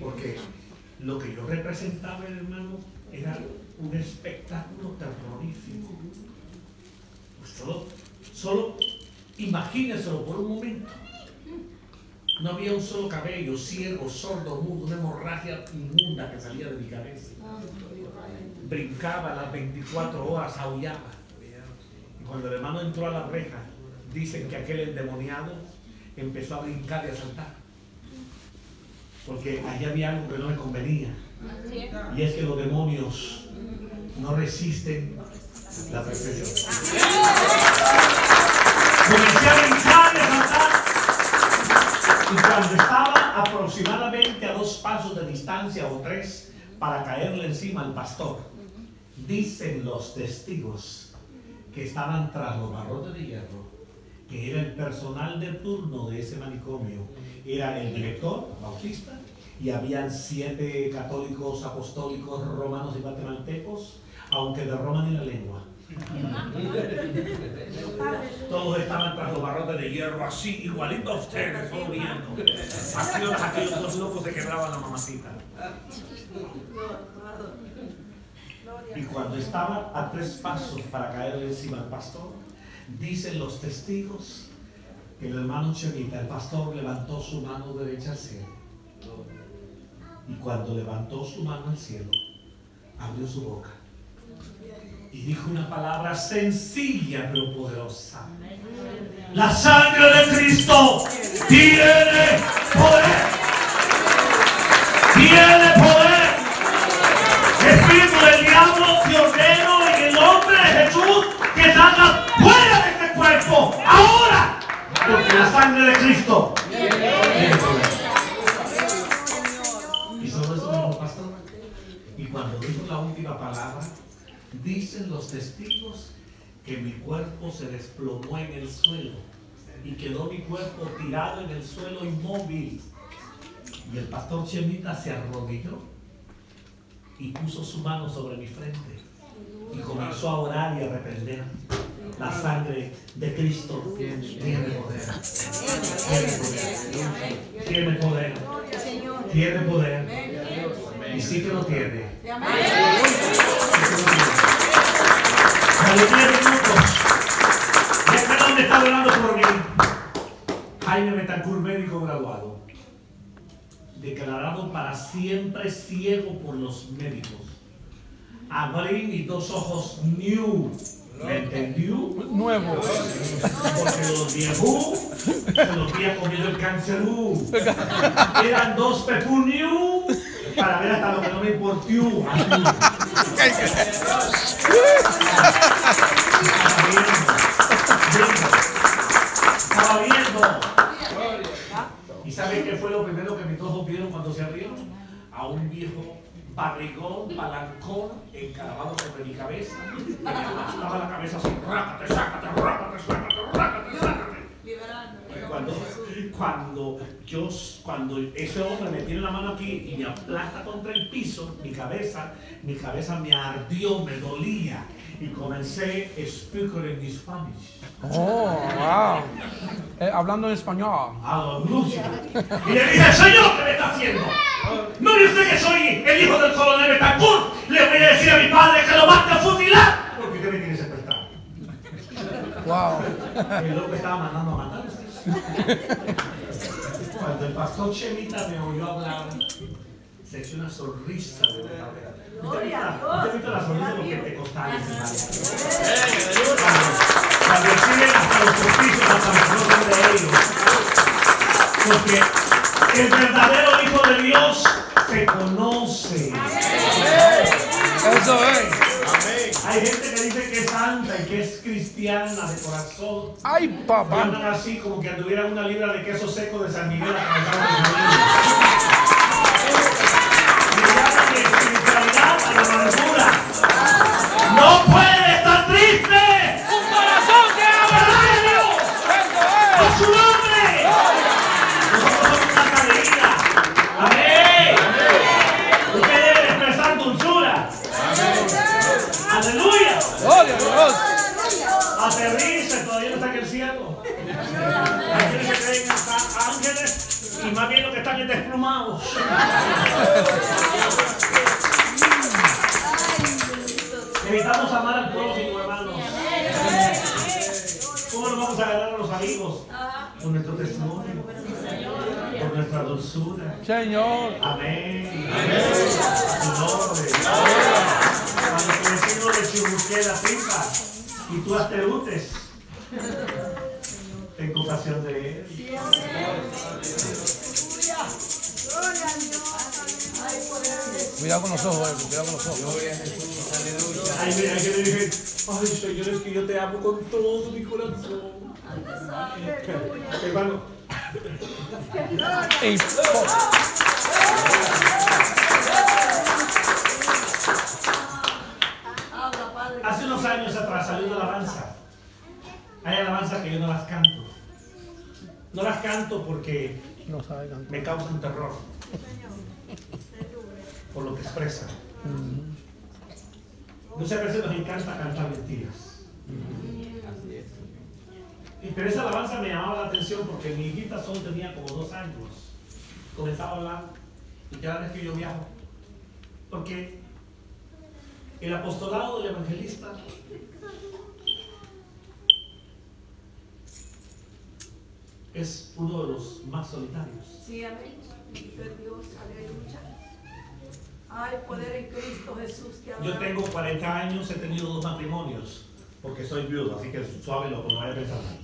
Porque lo que yo representaba, hermano, era un espectáculo terrorífico. Pues solo, solo imagínenselo por un momento. No había un solo cabello, ciego, sordo, mudo, una hemorragia inmunda que salía de mi cabeza. Brincaba las 24 horas, aullaba. Y cuando el hermano entró a la reja, dicen que aquel endemoniado empezó a brincar y a saltar. Porque allí había algo que no le convenía. Y es que los demonios no resisten la presencia. Comencé a brincar y a saltar. Y cuando estaba aproximadamente a dos pasos de distancia o tres para caerle encima al pastor, dicen los testigos que estaban tras los barrotes de hierro, que era el personal de turno de ese manicomio, era el director, bautista, y habían siete católicos apostólicos romanos y guatemaltecos, aunque de Roma ni la lengua. Todos estaban tras los barrotes de hierro, así, igualito a ustedes, todos viendo. Así los aquellos dos locos se quebraban la mamacita. Y cuando estaba a tres pasos para caerle encima al pastor, dicen los testigos que el hermano Chemita, el pastor, levantó su mano derecha al cielo. Y cuando levantó su mano al cielo, abrió su boca y dijo una palabra sencilla pero poderosa. La sangre de Cristo tiene poder. Tiene poder. Espíritu del diablo, ordeno en el nombre de cuerpo ahora, porque la sangre de Cristo. Y sobre eso dijo pastor. Y cuando dijo la última palabra, dicen los testigos que mi cuerpo se desplomó en el suelo y quedó mi cuerpo tirado en el suelo inmóvil. Y el pastor Chemita se arrodilló y puso su mano sobre mi frente y comenzó a orar y a reprender. La sangre de Cristo tiene poder. Tiene poder. Tiene poder. Tiene poder. Y sí que lo tiene. Sí que lo tiene. A los 10 minutos, ya está orando por mí. Jaime Betancourt, médico graduado, declarado para siempre ciego por los médicos. Abrí mis dos ojos new. ¿Me entendió? Nuevo. Porque los viejos se los había comido el cancerú. Eran dos pepuniu para ver hasta lo que no me importó. Estaba viendo. ¿Y saben qué fue lo primero que mis ojos vieron cuando se abrieron? A un viejo barrigón, palancón, encaravado sobre mi cabeza. Que me aplastaba la cabeza así, rácate, sácate, rácate, sácate, rácate, sácate. Cuando, cuando yo, cuando ese hombre me tiene la mano aquí y me aplasta contra el piso, mi cabeza, mi cabeza me ardió, me dolía. Y comencé a speaker in Spanish. Oh, wow. Eh, hablando en español. Aleluya. Y le dije, Señor, ¿qué me está haciendo? ¿No ve usted que soy el hijo del coronel Betancourt? Le voy a decir a mi padre que lo mande a fusilar. Porque usted me tiene secuestrado. Wow. El loco estaba mandando a matar. Cuando el pastor Chemita me oyó hablar, se echó una sonrisa de verdad. ¿Usted ha visto- usted ha visto la sonrisa de los pentecostales, Cuando exhiben hasta los oficios, hasta los de ellos. Porque el verdadero Hijo de Dios se conoce. Eso es. Hay gente que dice que es santa y que es cristiana de corazón. Ay, Y papá. andan así como que anduvieran una libra de queso seco de San Miguel atravesado amargura. ¡No puede estar triste! ¡Un corazón que ¡Carajo! Eso ¡A su nombre! Nosotros somos una cadería. ¡Amén! Usted debe expresar dulzura. ¡Aleluya! Gloria a Dios. Aterrice, todavía no está en el cielo. Quienes se creen ángeles y más bien lo que están es desplumados. Necesitamos amar al prójimo, hermanos. ¿Cómo nos vamos a ganar a los amigos? Con nuestro testimonio, con nuestra dulzura. Señor. Amén. Su nombre. Cuando tu vecino le chirruquee la tripa y tú hasta utes, ten compasión de él. Cuidado con los ojos, cuidado con los ojos. Ay, mira, que dije, ay, Señor, es que yo te amo con todo mi corazón. Hermano, hace unos años atrás salió una alabanza. Hay alabanzas que yo no las canto. No las canto porque me causan terror. Por lo que expresan. Muchas veces nos encanta cantar mentiras. Y pero esa alabanza me llamaba la atención porque mi hijita solo tenía como dos años. Comenzaba a hablar y cada vez que yo viajo. Porque el apostolado del evangelista es uno de los más solitarios. Sí, amén. Dios, aleluya. Hay poder en Cristo Jesús que Yo tengo 40 años, he tenido dos matrimonios, porque soy viudo, así que suave loco, no vaya a pensar mal.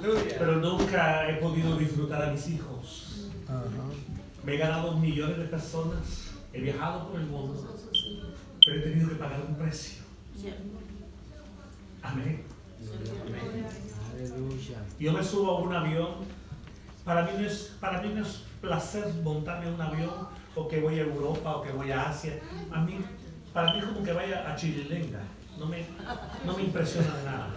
Pero nunca he podido disfrutar a mis hijos. Me he ganado millones de personas, he viajado por el mundo, pero he tenido que pagar un precio. Amén. Yo me subo a un avión, para mí no es, para mí no es placer montarme en un avión o que voy a Europa o que voy a Asia. A mí, para mí es como que vaya a Chililenga. No me, no me impresiona de nada.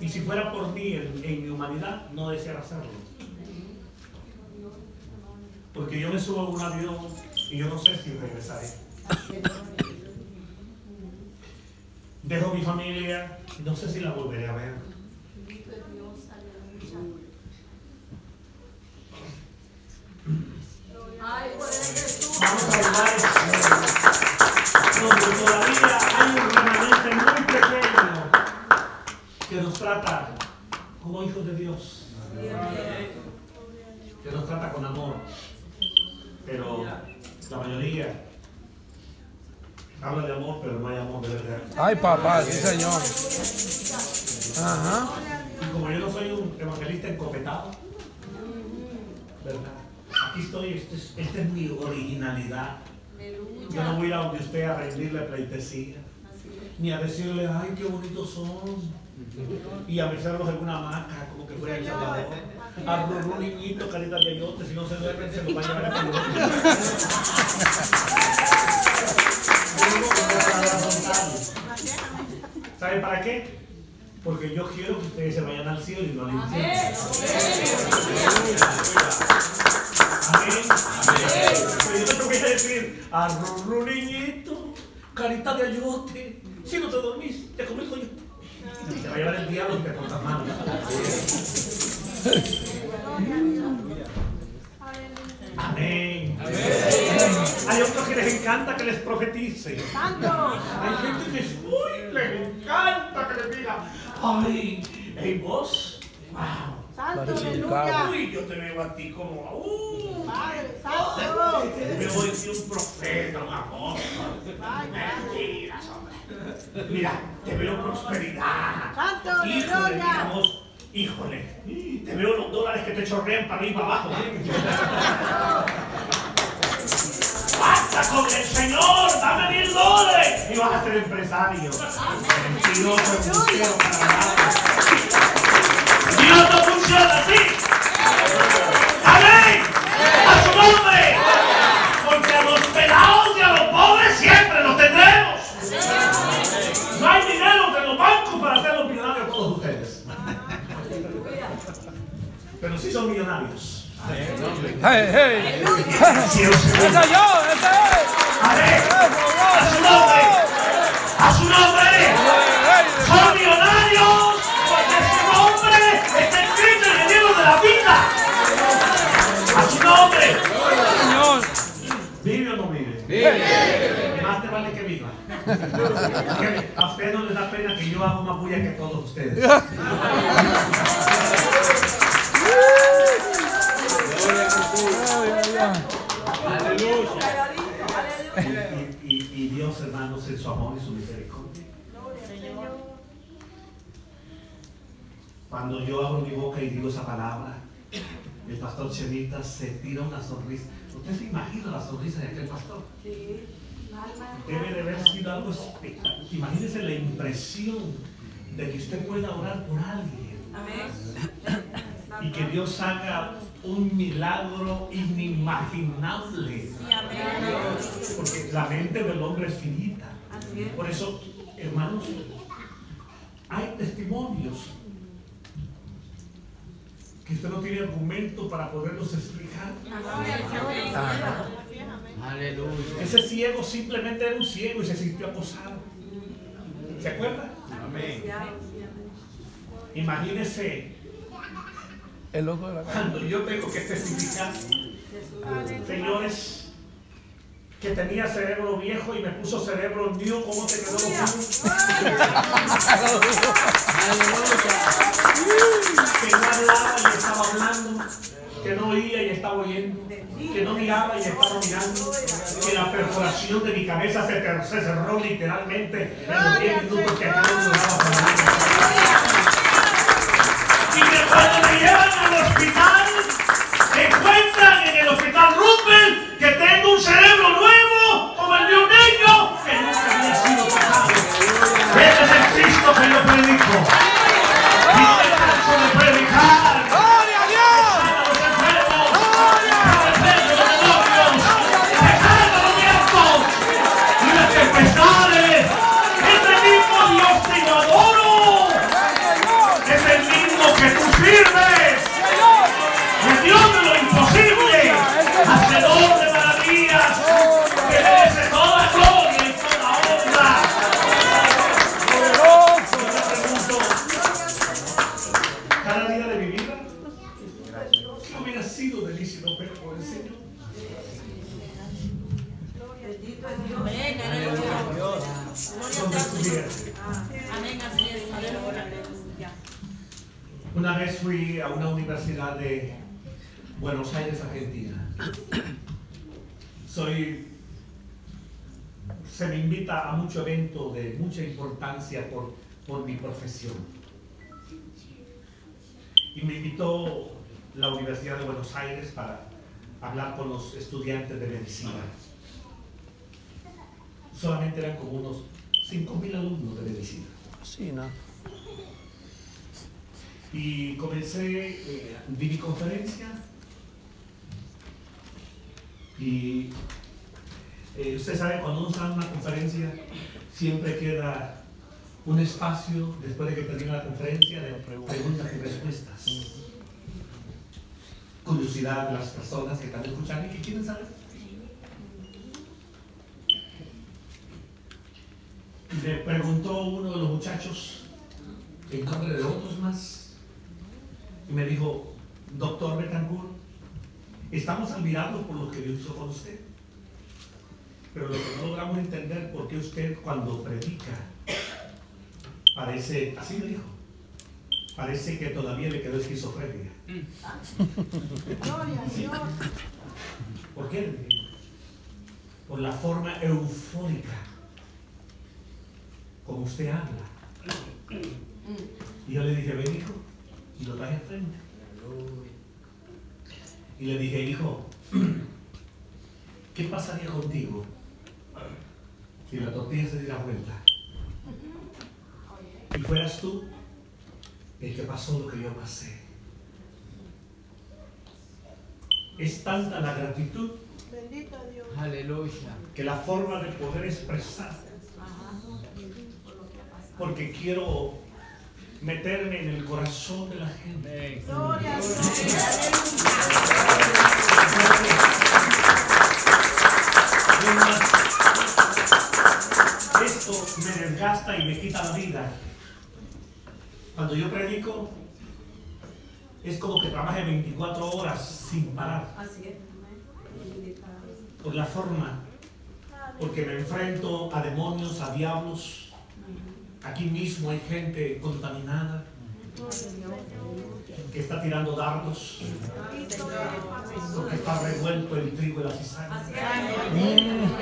Y si fuera por mí en, en mi humanidad, no deseara hacerlo. Porque yo me subo a un avión y yo no sé si regresaré. Dejo mi familia y no sé si la volveré a ver. Ay, poder de Jesús. Vamos a lugares donde todavía hay un remanente muy pequeño que nos trata como hijos de Dios, que nos trata con amor. Pero la mayoría habla de amor, pero no hay amor de verdad. Ay, papá, sí, señor. Ajá. Y como yo no soy un evangelista encopetado, ¿verdad? Aquí estoy, este es- esta es mi originalidad. Yo no voy a ir a donde usted a rendirle pleitesía, ni a decirle, ay, qué bonitos son, y a besarlos en una hamaca, como que fuera el Salvador. A un niñito, carita de ayote, si no se duermen, se los va a llevar a. <laughs> ¿Sabe para qué? Porque yo quiero que ustedes se vayan al cielo y no al infierno. Amén. Pero yo te tengo que decir, arrurru niñito, carita de ayote, si no te dormís, te comí coño. Te va a llevar el diablo y te portas mal. Amén. Hay otros que les encanta que les profetice. Hay gente que es, uy, les encanta que les diga, ay, hey vos, wow. Un cabo. Uy, yo te veo a ti como, uh, Santo. te veo en ti un profeta, un apóstol. Mentiras, hombre. Mira, te veo prosperidad. Santo, Híjole, aleluya. híjole, te veo los dólares que te chorrean para arriba y para abajo. <laughs> Basta con el Señor, dame mil dólares y vas a ser empresario. Mentiroso, embustero, para. Dios no funciona así. Amén. A su nombre. Porque a los pelados y a los pobres siempre los tendremos. No hay dinero en los bancos para hacer los millonarios todos ustedes. Pero sí son millonarios. Hey, hey. Sí, o sea, ¡Ese yo! ¡Ese es! Amén. ¡Eso, A su nombre. A su nombre. Son millonarios porque su nombre está escrito en el libro de la vida. A su nombre. Señor! ¿Vive o no vive? Vive. Más te vale que viva. Porque a usted no les da pena que yo haga más bulla que todos ustedes. <laughs> amor y su misericordia. Cuando yo abro mi boca y digo esa palabra, el pastor Chenita se tira una sonrisa. ¿Usted se imagina la sonrisa de aquel pastor? Sí. Debe de haber sido algo espectacular. Imagínese la impresión de que usted pueda orar por alguien Amén. y que Dios haga un milagro inimaginable. Porque la mente del hombre es finita. Por eso, hermanos, hay testimonios que usted no tiene argumento para poderlos explicar. Ese ciego simplemente era un ciego y se sintió acosado. ¿Se acuerda? Amén. Imagínese El loco de la calle. cuando yo tengo que testificar, señores, que tenía cerebro viejo y me puso cerebro mío, ¿cómo te quedó <laughs> que no hablaba y estaba hablando, que no oía y estaba oyendo, que no miraba y estaba mirando, que la perforación de mi cabeza se, cerró literalmente en los 10 minutos que no duraba para nada. Y que cuando me llevan al hospital, encuentran en el hospital Rupert que tengo un cerebro nuevo, como el de un niño que nunca había sido tocado. Ese es el Cristo que yo predico. Una vez fui a una universidad de Buenos Aires, Argentina. Soy, se me invita a mucho evento de mucha importancia por, por mi profesión. Y me invitó la Universidad de Buenos Aires para hablar con los estudiantes de medicina. Solamente eran como unos 5.000 alumnos de medicina. Sí, ¿no? Y comencé, eh, di mi conferencia y eh, usted sabe, cuando uno está en una conferencia, siempre queda un espacio después de que termina la conferencia de preguntas y respuestas. Curiosidad de las personas que están escuchando y que quieren saber. Le preguntó uno de los muchachos en nombre de otros más y me dijo, doctor Betancourt, estamos admirados por lo que Dios hizo con usted. Pero lo que no logramos entender por qué usted cuando predica parece, así me dijo, parece que todavía le quedó esquizofrenia. Gloria a Dios. ¿Por qué? Por la forma eufórica como usted habla. Y yo le dije, ven hijo, y lo traje enfrente. Y le dije, hijo, <clears throat> ¿qué pasaría contigo si la tortilla se diera vuelta? Y fueras tú el que pasó lo que yo pasé. Es tanta la gratitud Bendito Dios. Aleluya. que la forma de poder expresar, porque quiero meterme en el corazón de la gente. Gloria a Dios. Esto me desgasta y me quita la vida. Cuando yo predico, es como que trabaje 24 horas sin parar. Así es. Por la forma, porque me enfrento a demonios, a diablos. Aquí mismo hay gente contaminada que está tirando dardos, porque está revuelto el trigo y la cizaña.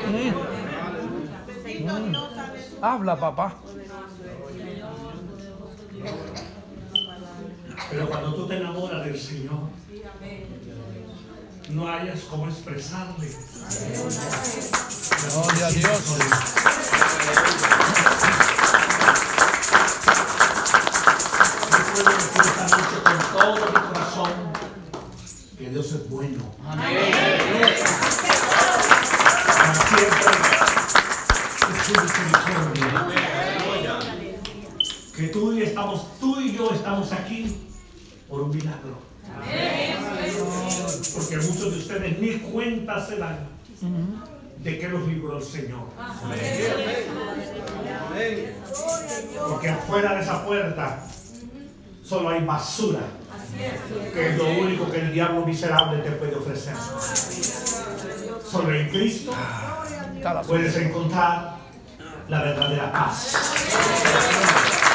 Aleluya. Habla, papá. Pero cuando tú te enamoras del Señor, no hayas cómo expresarle. Gloria a Dios. Dios es bueno. Que tú y, estamos, tú y yo estamos aquí por un milagro. Porque muchos de ustedes ni cuenta se dan de que los libró el Señor. Porque afuera de esa puerta solo hay basura, que es lo único que el diablo miserable te puede ofrecer. Solo en Cristo puedes encontrar la verdadera paz.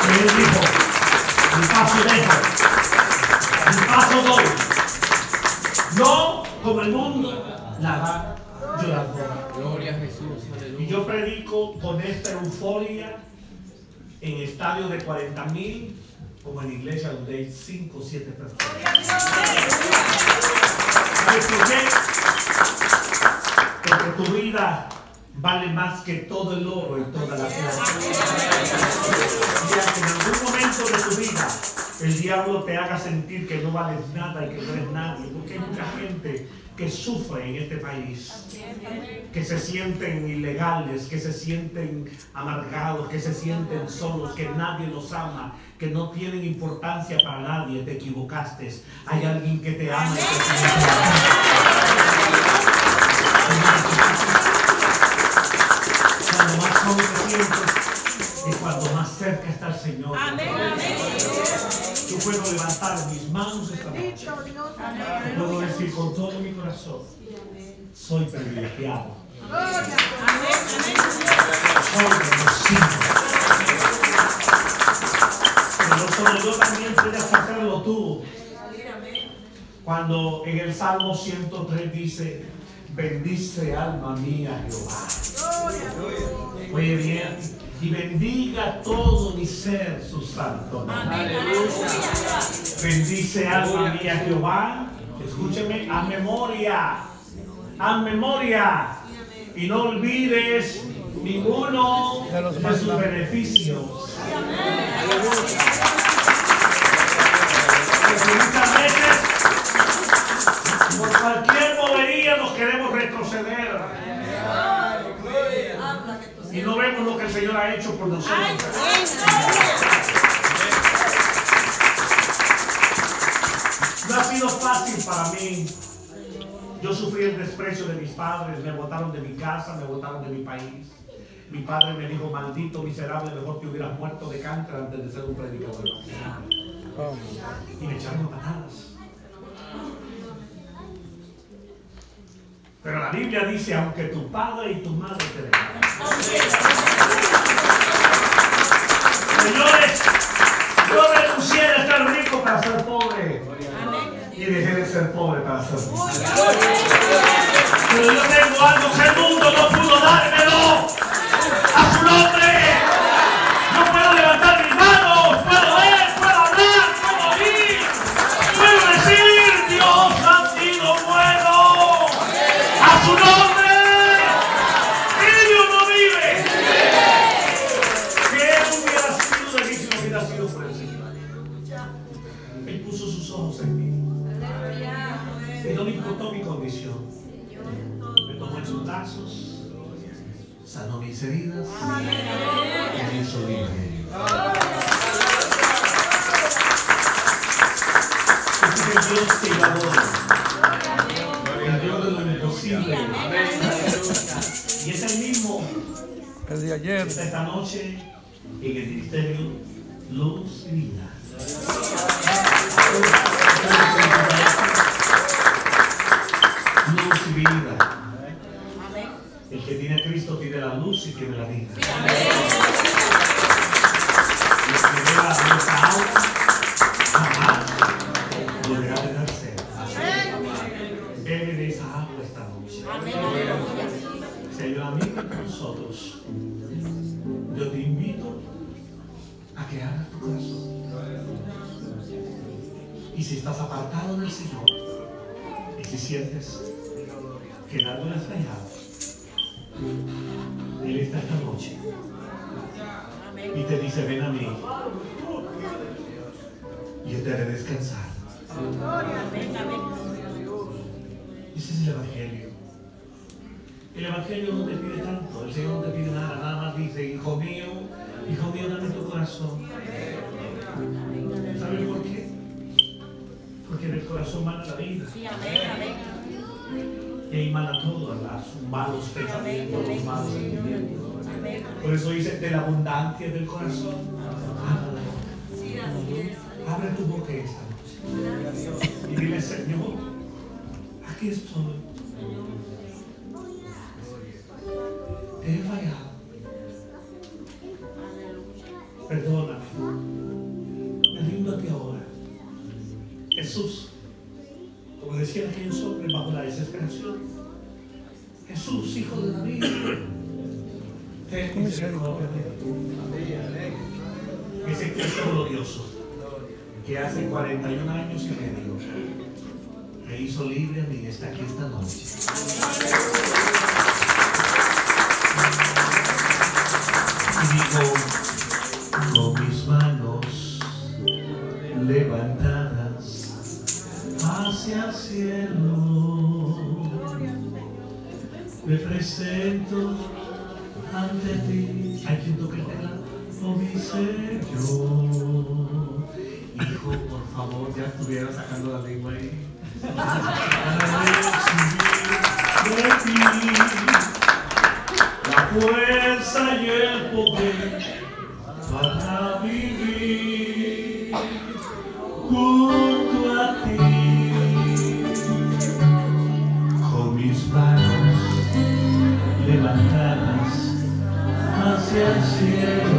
Él dijo, mi paz dejo, mi paz doy. No como el mundo la da yo la doy. Gloria a Jesús. Y yo predico con esta euforia en estadios de 40 mil, como en iglesia donde hay 5 o 7 personas. ¿Sabes por qué? Porque tu vida vale más que todo el oro y toda la plata. Y que en algún momento de tu vida el diablo te haga sentir que no vales nada y que no eres nadie, porque hay mucha gente que sufre en este país que se sienten ilegales, que se sienten amargados, que se sienten solos, que nadie los ama, que no tienen importancia para nadie, te equivocaste. Hay alguien que te ama y te Cuando cuando más cerca está el Señor. Yo puedo levantar mis manos esta noche. Puedo decir con todo mi corazón, soy privilegiado. Soy bendecido. Pero no solo yo también puedes hacerlo tú. Cuando en el Salmo 103 dice, bendice alma mía Jehová. Oye bien, y bendiga todo mi ser su santo nombre. Bendice alma mía Jehová. Escúcheme, a memoria. A memoria. Y no olvides ninguno De sus beneficios. Porque muchas veces por cualquier bobería nos queremos retroceder. Y no vemos lo que el Señor ha hecho por nosotros. No ha sido fácil para mí. Yo sufrí el desprecio de mis padres, me botaron de mi casa, me botaron de mi país. Mi padre me dijo, maldito miserable, mejor te hubieras muerto de cáncer antes de ser un predicador. Y me echaron patadas. Pero la Biblia dice, aunque tu padre y tu madre te dejaran. Señores, yo renuncié de ser rico para ser pobre. Y dejé de ser pobre para ser rico. Pero yo tengo algo que el mundo no pudo dármelo. A su nombre. Ayer. esta noche en el ministerio Luz y Vida. Luz y vida. El que tiene a Cristo tiene la luz y tiene la vida. Sientes que en algo has fallado, Él está esta noche y te dice, ven a mí. Yo te haré descansar. Ese es el Evangelio. El Evangelio no te pide tanto, el Señor no te pide nada, nada más dice, hijo mío, hijo mío, dame tu corazón. ¿Sabes por qué? Porque en el corazón mana la vida. Y ahí mana todo, los malos pensamientos, los malos sentimientos. Por eso dice, de la abundancia del corazón. Abre tu boca esta noche. Y dile, Señor, aquí estoy. Te he fallado. Jesús, hijo de David, <coughs> ten misericordia. Ese Cristo glorioso que hace 41 años y medio me hizo libre a mí, está aquí esta noche. Presento ante ti. Hay quien toque el teclado, oh mi Señor. Hijo, por favor, ya estuviera sacando la lengua ahí. De ti la fuerza y el poder para vivir hacia el